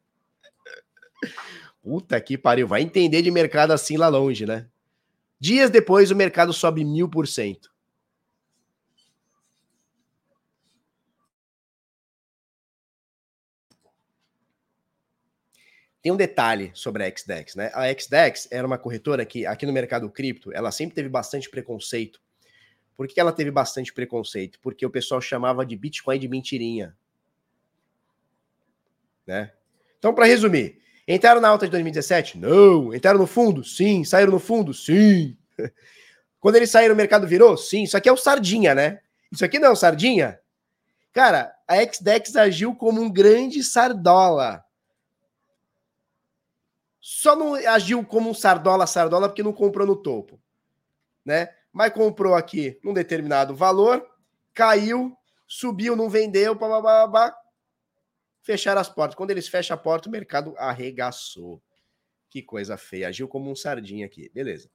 Puta que pariu, vai entender de mercado assim lá longe, né? Dias depois o mercado sobe mil por cento. Tem um detalhe sobre a XDEX, né? A XDEX era uma corretora que aqui no mercado cripto, ela sempre teve bastante preconceito por que ela teve bastante preconceito? Porque o pessoal chamava de Bitcoin de mentirinha. Né? Então, para resumir, entraram na alta de 2017? Não. Entraram no fundo? Sim. Saíram no fundo? Sim. Quando eles saíram, o mercado virou? Sim. Isso aqui é o sardinha, né? Isso aqui não é o sardinha? Cara, a XDEX agiu como um grande sardola. Só não agiu como um sardola, sardola, porque não comprou no topo, né? Mas comprou aqui num determinado valor, caiu, subiu, não vendeu, babá, fecharam as portas. Quando eles fecham a porta, o mercado arregaçou. Que coisa feia, agiu como um sardinha aqui, beleza.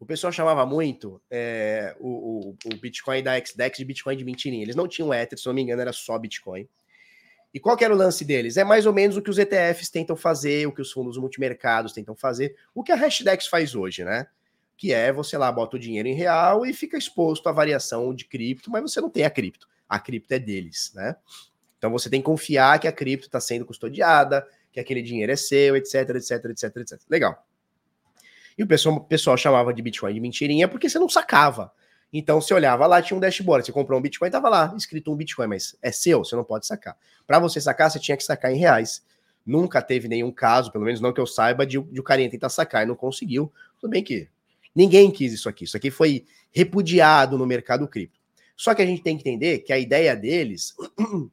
O pessoal chamava muito é, o, o, o, Bitcoin da XDEX de Bitcoin de mentirinha. Eles não tinham Ether, se não me engano, era só Bitcoin. E qual era o lance deles? É mais ou menos o que os ETFs tentam fazer, o que os fundos multimercados tentam fazer, o que a Hashdex faz hoje, né? Que é você lá bota o dinheiro em real e fica exposto à variação de cripto, mas você não tem a cripto. A cripto é deles, né? Então você tem que confiar que a cripto está sendo custodiada, que aquele dinheiro é seu, etc, etc, etc, etc. Legal. E o pessoal, o pessoal chamava de Bitcoin de mentirinha porque você não sacava. Então você olhava lá, tinha um dashboard, você comprou um Bitcoin, tava lá escrito um Bitcoin, mas é seu, você não pode sacar. Para você sacar, você tinha que sacar em reais. Nunca teve nenhum caso, pelo menos não que eu saiba, de, de o carinha tentar sacar e não conseguiu. Tudo bem que Ninguém quis isso aqui. Isso aqui foi repudiado no mercado cripto. Só que a gente tem que entender que a ideia deles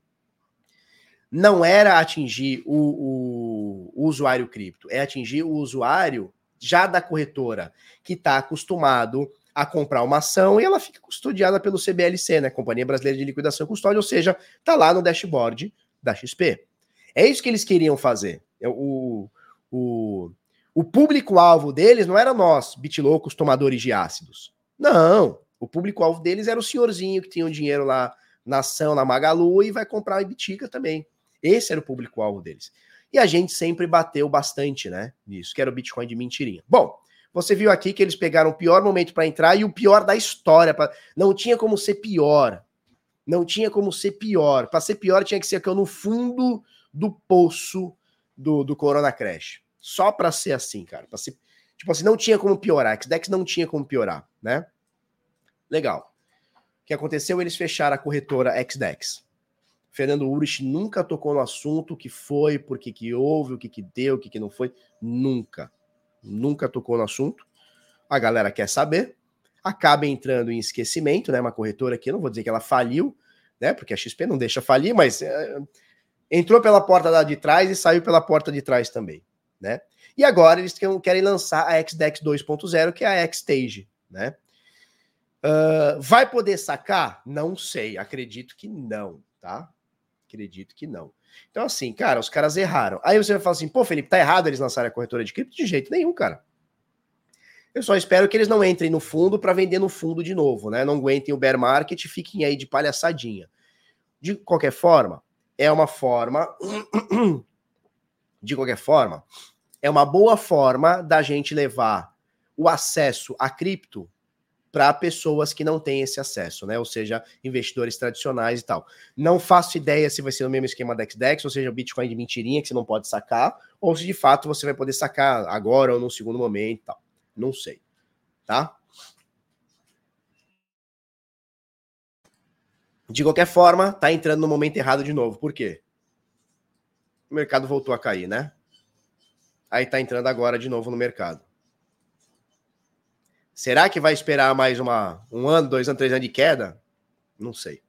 não era atingir o, o, o usuário cripto, é atingir o usuário já da corretora, que está acostumado a comprar uma ação e ela fica custodiada pelo CBLC, né? Companhia Brasileira de Liquidação e Custódia, ou seja, está lá no dashboard da XP. É isso que eles queriam fazer. É o, o, o público-alvo deles não era nós, bitloucos tomadores de ácidos. Não. O público-alvo deles era o senhorzinho que tinha o um dinheiro lá na ação, na Magalu e vai comprar a Bitica também. Esse era o público-alvo deles. E a gente sempre bateu bastante, né? Nisso, que era o Bitcoin de mentirinha. Bom, você viu aqui que eles pegaram o pior momento para entrar e o pior da história. Pra... Não tinha como ser pior. Não tinha como ser pior. Para ser pior, tinha que ser aqui no fundo do poço do, do Corona Crash. Só para ser assim, cara. Pra ser, tipo assim, não tinha como piorar. Xdex não tinha como piorar, né? Legal. O que aconteceu? Eles fecharam a corretora XDEX. Fernando Urich nunca tocou no assunto, o que foi, por que, que houve, o que, que deu, o que, que não foi. Nunca. Nunca tocou no assunto. A galera quer saber. Acaba entrando em esquecimento, né? Uma corretora aqui, não vou dizer que ela faliu, né? Porque a XP não deixa falir, mas é, entrou pela porta lá de trás e saiu pela porta de trás também né? E agora eles querem lançar a XDEX 2.0, que é a X-Stage, né? Uh, vai poder sacar? Não sei, acredito que não, tá? Acredito que não. Então, assim, cara, os caras erraram. Aí você vai falar assim, pô, Felipe, tá errado eles lançarem a corretora de cripto? De jeito nenhum, cara. Eu só espero que eles não entrem no fundo para vender no fundo de novo, né? Não aguentem o bear market e fiquem aí de palhaçadinha. De qualquer forma, é uma forma. de qualquer forma, é uma boa forma da gente levar o acesso a cripto para pessoas que não têm esse acesso, né? Ou seja, investidores tradicionais e tal. Não faço ideia se vai ser o mesmo esquema da XDEX, ou seja, o Bitcoin de mentirinha que você não pode sacar, ou se de fato você vai poder sacar agora ou num segundo momento e tal. Não sei, tá? De qualquer forma, tá entrando no momento errado de novo. Por quê? O mercado voltou a cair, né? Aí tá entrando agora de novo no mercado. Será que vai esperar mais uma, um ano, dois anos, três anos de queda? Não sei.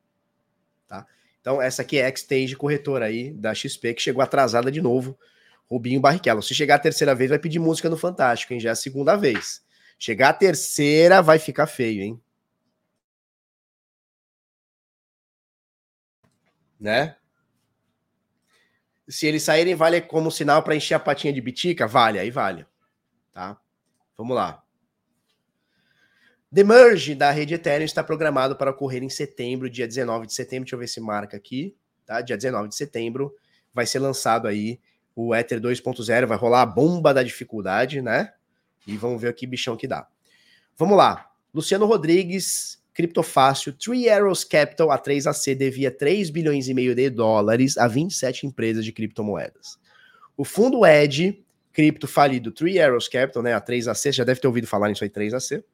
Tá? Então, essa aqui é a Xstage corretora aí da XP, que chegou atrasada de novo. Rubinho Barrichello. Se chegar a terceira vez, vai pedir música no Fantástico, hein? Já é a segunda vez. Chegar a terceira, vai ficar feio, hein? Né? Se eles saírem, vale como sinal para encher a patinha de bitica? Vale, aí vale. Tá? Vamos lá. The Merge da rede Ethereum está programado para ocorrer em setembro, dia 19 de setembro. Deixa eu ver se marca aqui. Tá? Dia 19 de setembro vai ser lançado aí o Ether 2.0, vai rolar a bomba da dificuldade, né? E vamos ver aqui bichão que dá. Vamos lá. Luciano Rodrigues, Criptofácil, Three Arrows Capital, a 3AC, devia 3 bilhões e meio de dólares a 27 empresas de criptomoedas. O fundo Ed, cripto falido Three Arrows Capital, né, a 3AC, já deve ter ouvido falar nisso aí, 3AC,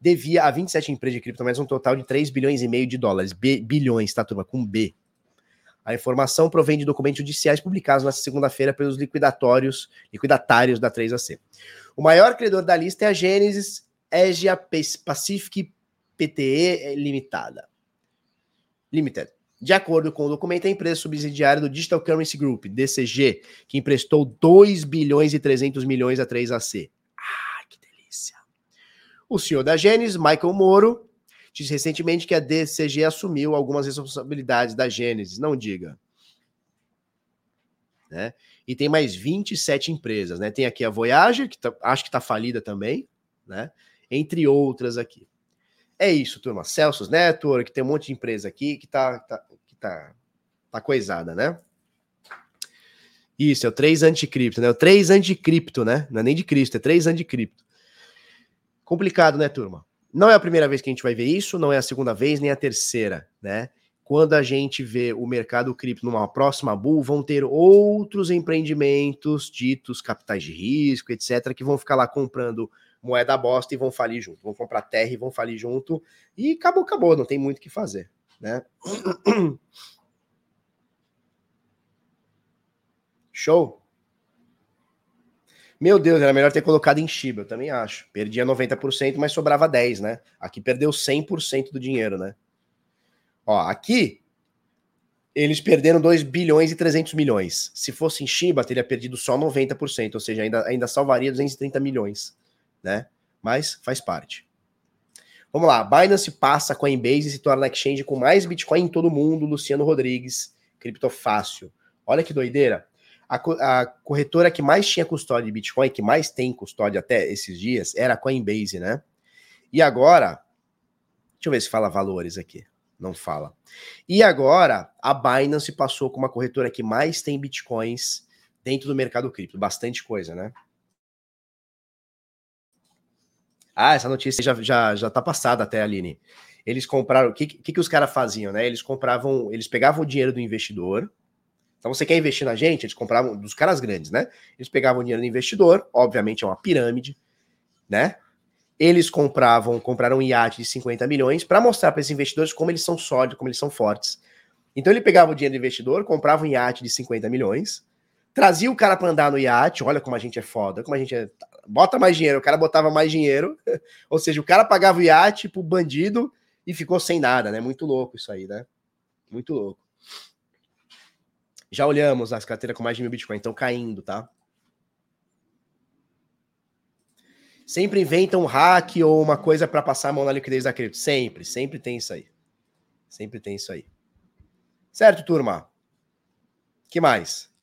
devia a 27 empresas de criptomoedas um total de 3 bilhões e meio de dólares. B, bilhões, tá, turma? Com B. A informação provém de documentos judiciais publicados nesta segunda-feira pelos liquidatórios, liquidatários da 3AC. O maior credor da lista é a Gênesis Asia Pacific PTE Limitada. Limited. De acordo com o documento, a empresa subsidiária do Digital Currency Group, DCG, que emprestou 2 bilhões e 300 milhões a 3AC. Ah, que delícia. O senhor da Gênesis, Michael Moro, Disse recentemente que a DCG assumiu algumas responsabilidades da Gênesis, não diga. Né? E tem mais 27 empresas, né? Tem aqui a Voyager, que tá, acho que está falida também, né? Entre outras aqui. É isso, turma. Celsius Network, tem um monte de empresa aqui que tá, tá, que tá, tá coisada, né? Isso, é o 3 anticripto, né? O 3 anticripto, né? Não é nem de Cristo, é 3 anticripto. Complicado, né, turma? Não é a primeira vez que a gente vai ver isso, não é a segunda vez, nem a terceira, né? Quando a gente vê o mercado cripto numa próxima bull, vão ter outros empreendimentos ditos capitais de risco, etc., que vão ficar lá comprando moeda bosta e vão falir junto. Vão comprar terra e vão falir junto. E acabou, acabou, não tem muito o que fazer, né? Show? Meu Deus, era melhor ter colocado em Shiba, eu também acho. Perdia 90%, mas sobrava 10, né? Aqui perdeu 100% do dinheiro, né? Ó, aqui eles perderam 2 bilhões e 300 milhões. Se fosse em Shiba, teria perdido só 90%, ou seja, ainda, ainda salvaria 230 milhões, né? Mas faz parte. Vamos lá, Binance passa a Coinbase e se torna a exchange com mais Bitcoin em todo mundo, Luciano Rodrigues, criptofácil. Olha que doideira a, a, corretora que mais tinha custódia de Bitcoin, que mais tem custódia até esses dias, era a Coinbase, né? E agora, deixa eu ver se fala valores aqui. Não fala. E agora, a Binance passou como a corretora que mais tem Bitcoins dentro do mercado cripto. Bastante coisa, né? Ah, essa notícia já, já, já tá passada até, Aline. Eles compraram. O que, que, que os caras faziam, né? Eles compravam. Eles pegavam o dinheiro do investidor então você quer investir na gente? Eles compravam dos caras grandes, né? Eles pegavam dinheiro do investidor, obviamente é uma pirâmide, né? Eles compravam, compraram um iate de 50 milhões para mostrar para esses investidores como eles são sólidos, como eles são fortes. Então ele pegava o dinheiro do investidor, comprava um iate de 50 milhões, trazia o cara para andar no iate, olha como a gente é foda, como a gente é... Bota mais dinheiro, o cara botava mais dinheiro, ou seja, o cara pagava o iate pro bandido e ficou sem nada, né? Muito louco isso aí, né? Muito louco. Já olhamos as carteiras com mais de mil Bitcoin, estão caindo, tá? Sempre inventam um hack ou uma coisa para passar a mão na liquidez da cripto. Sempre, sempre tem isso aí. Sempre tem isso aí. Certo, turma? que mais?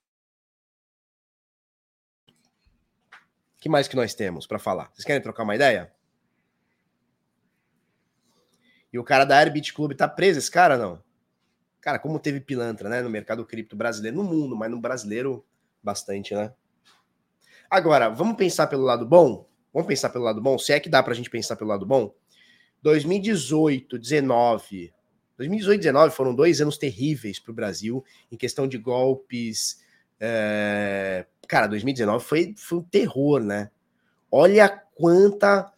Que mais que nós temos para falar? Vocês querem trocar uma ideia? E o cara da Airbit Club tá preso, esse cara não? Cara, como teve pilantra, né, no mercado cripto brasileiro, no mundo, mas no brasileiro, bastante, né? Agora, vamos pensar pelo lado bom? Vamos pensar pelo lado bom? Se é que dá pra gente pensar pelo lado bom? 2018, 19. 2018 e 19 foram dois anos terríveis para o Brasil em questão de golpes. É... Cara, 2019 foi, foi um terror, né? Olha quanta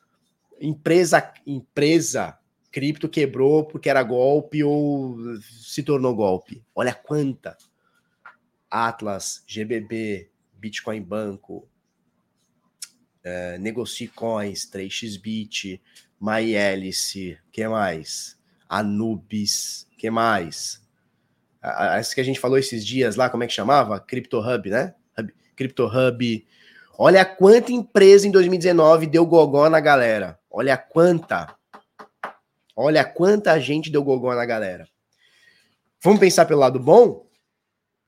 empresa, empresa cripto quebrou porque era golpe ou se tornou golpe. Olha quanta. Atlas, GBB, Bitcoin Banco, é, Negocie Coins, 3xBit, MyHélice, que mais? Anubis, que mais? Essa que a gente falou esses dias lá, como é que chamava? CryptoHub, né? Hub, CryptoHub. Olha quanta empresa em 2019 deu gogó na galera. Olha quanta. Olha quanta gente deu gogó na galera. Vamos pensar pelo lado bom?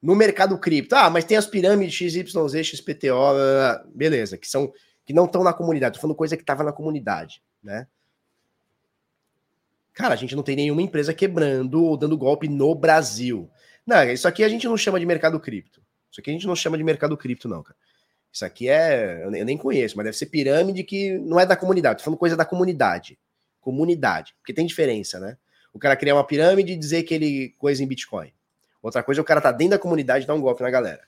No mercado cripto. Ah, mas tem as pirâmides XYZ, XPTO, beleza, que são que não estão na comunidade. Tô falando coisa que estava na comunidade, né? Cara, a gente não tem nenhuma empresa quebrando ou dando golpe no Brasil. Não, isso aqui a gente não chama de mercado cripto. Isso aqui a gente não chama de mercado cripto, não, cara. Isso aqui é. Eu nem conheço, mas deve ser pirâmide que não é da comunidade. Tô falando coisa da comunidade. Comunidade. Porque tem diferença, né? O cara criar uma pirâmide e dizer que ele coisa em Bitcoin. Outra coisa é o cara tá dentro da comunidade e dar um golpe na galera.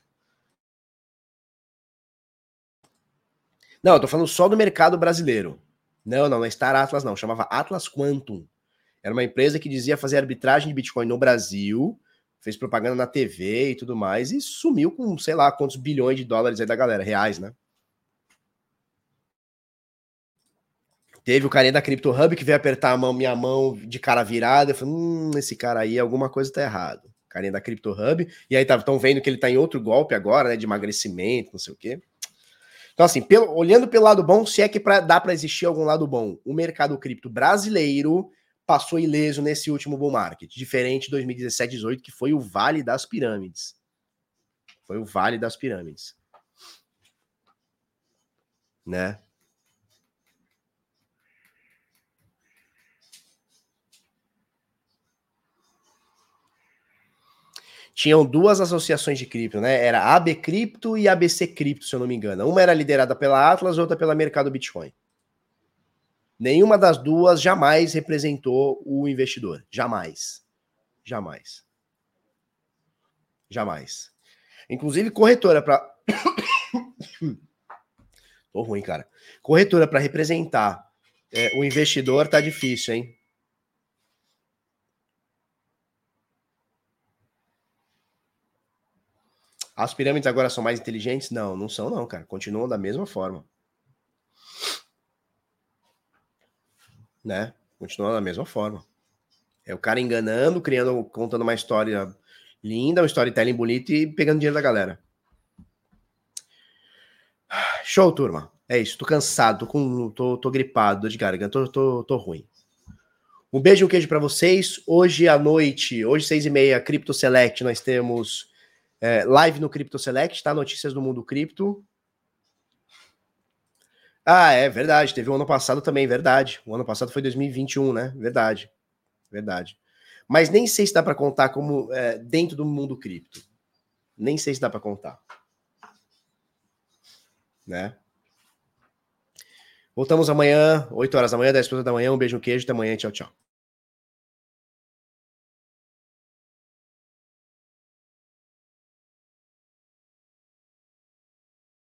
Não, eu tô falando só do mercado brasileiro. Não, não, não é Star Atlas, não. Chamava Atlas Quantum. Era uma empresa que dizia fazer arbitragem de Bitcoin no Brasil, fez propaganda na TV e tudo mais, e sumiu com, sei lá, quantos bilhões de dólares aí da galera, reais, né? Teve o carinha da Crypto Hub que veio apertar a mão, minha mão de cara virada. Eu falei, hum, esse cara aí, alguma coisa tá errado. Carinha da Crypto Hub. E aí estão vendo que ele tá em outro golpe agora, né? De emagrecimento, não sei o quê. Então, assim, pelo, olhando pelo lado bom, se é que pra, dá para existir algum lado bom, o mercado cripto brasileiro passou ileso nesse último bull market, diferente de 2017, 18, que foi o Vale das Pirâmides. Foi o Vale das Pirâmides. Né? tinham duas associações de cripto, né? Era AB Cripto e ABC Cripto, se eu não me engano. Uma era liderada pela Atlas, outra pela Mercado Bitcoin. Nenhuma das duas jamais representou o investidor. Jamais. Jamais. Jamais. Inclusive, corretora para. Tô ruim, cara. Corretora para representar é, o investidor tá difícil, hein? As pirâmides agora são mais inteligentes? Não, não são, não, cara. Continuam da mesma forma. Né? Continuam da mesma forma. É o cara enganando, criando, contando uma história linda, um storytelling bonito e pegando dinheiro da galera. Show, turma. É isso. Tô cansado, tô, com, tô, tô gripado, dor de garganta, tô, tô, tô ruim. Um beijo e um queijo para vocês. Hoje à noite, hoje seis e meia, Crypto Select, nós temos é, live no Crypto Select, tá? Notícias do mundo cripto. Ah, é verdade. Teve o um ano passado também, verdade. O ano passado foi 2021, né? Verdade. Verdade. Mas nem sei se dá para contar como é, dentro do mundo cripto. Nem sei se dá para contar. Né? Voltamos amanhã, 8 horas da manhã, 10 da manhã. Um beijo, um queijo. Até amanhã. Tchau, tchau.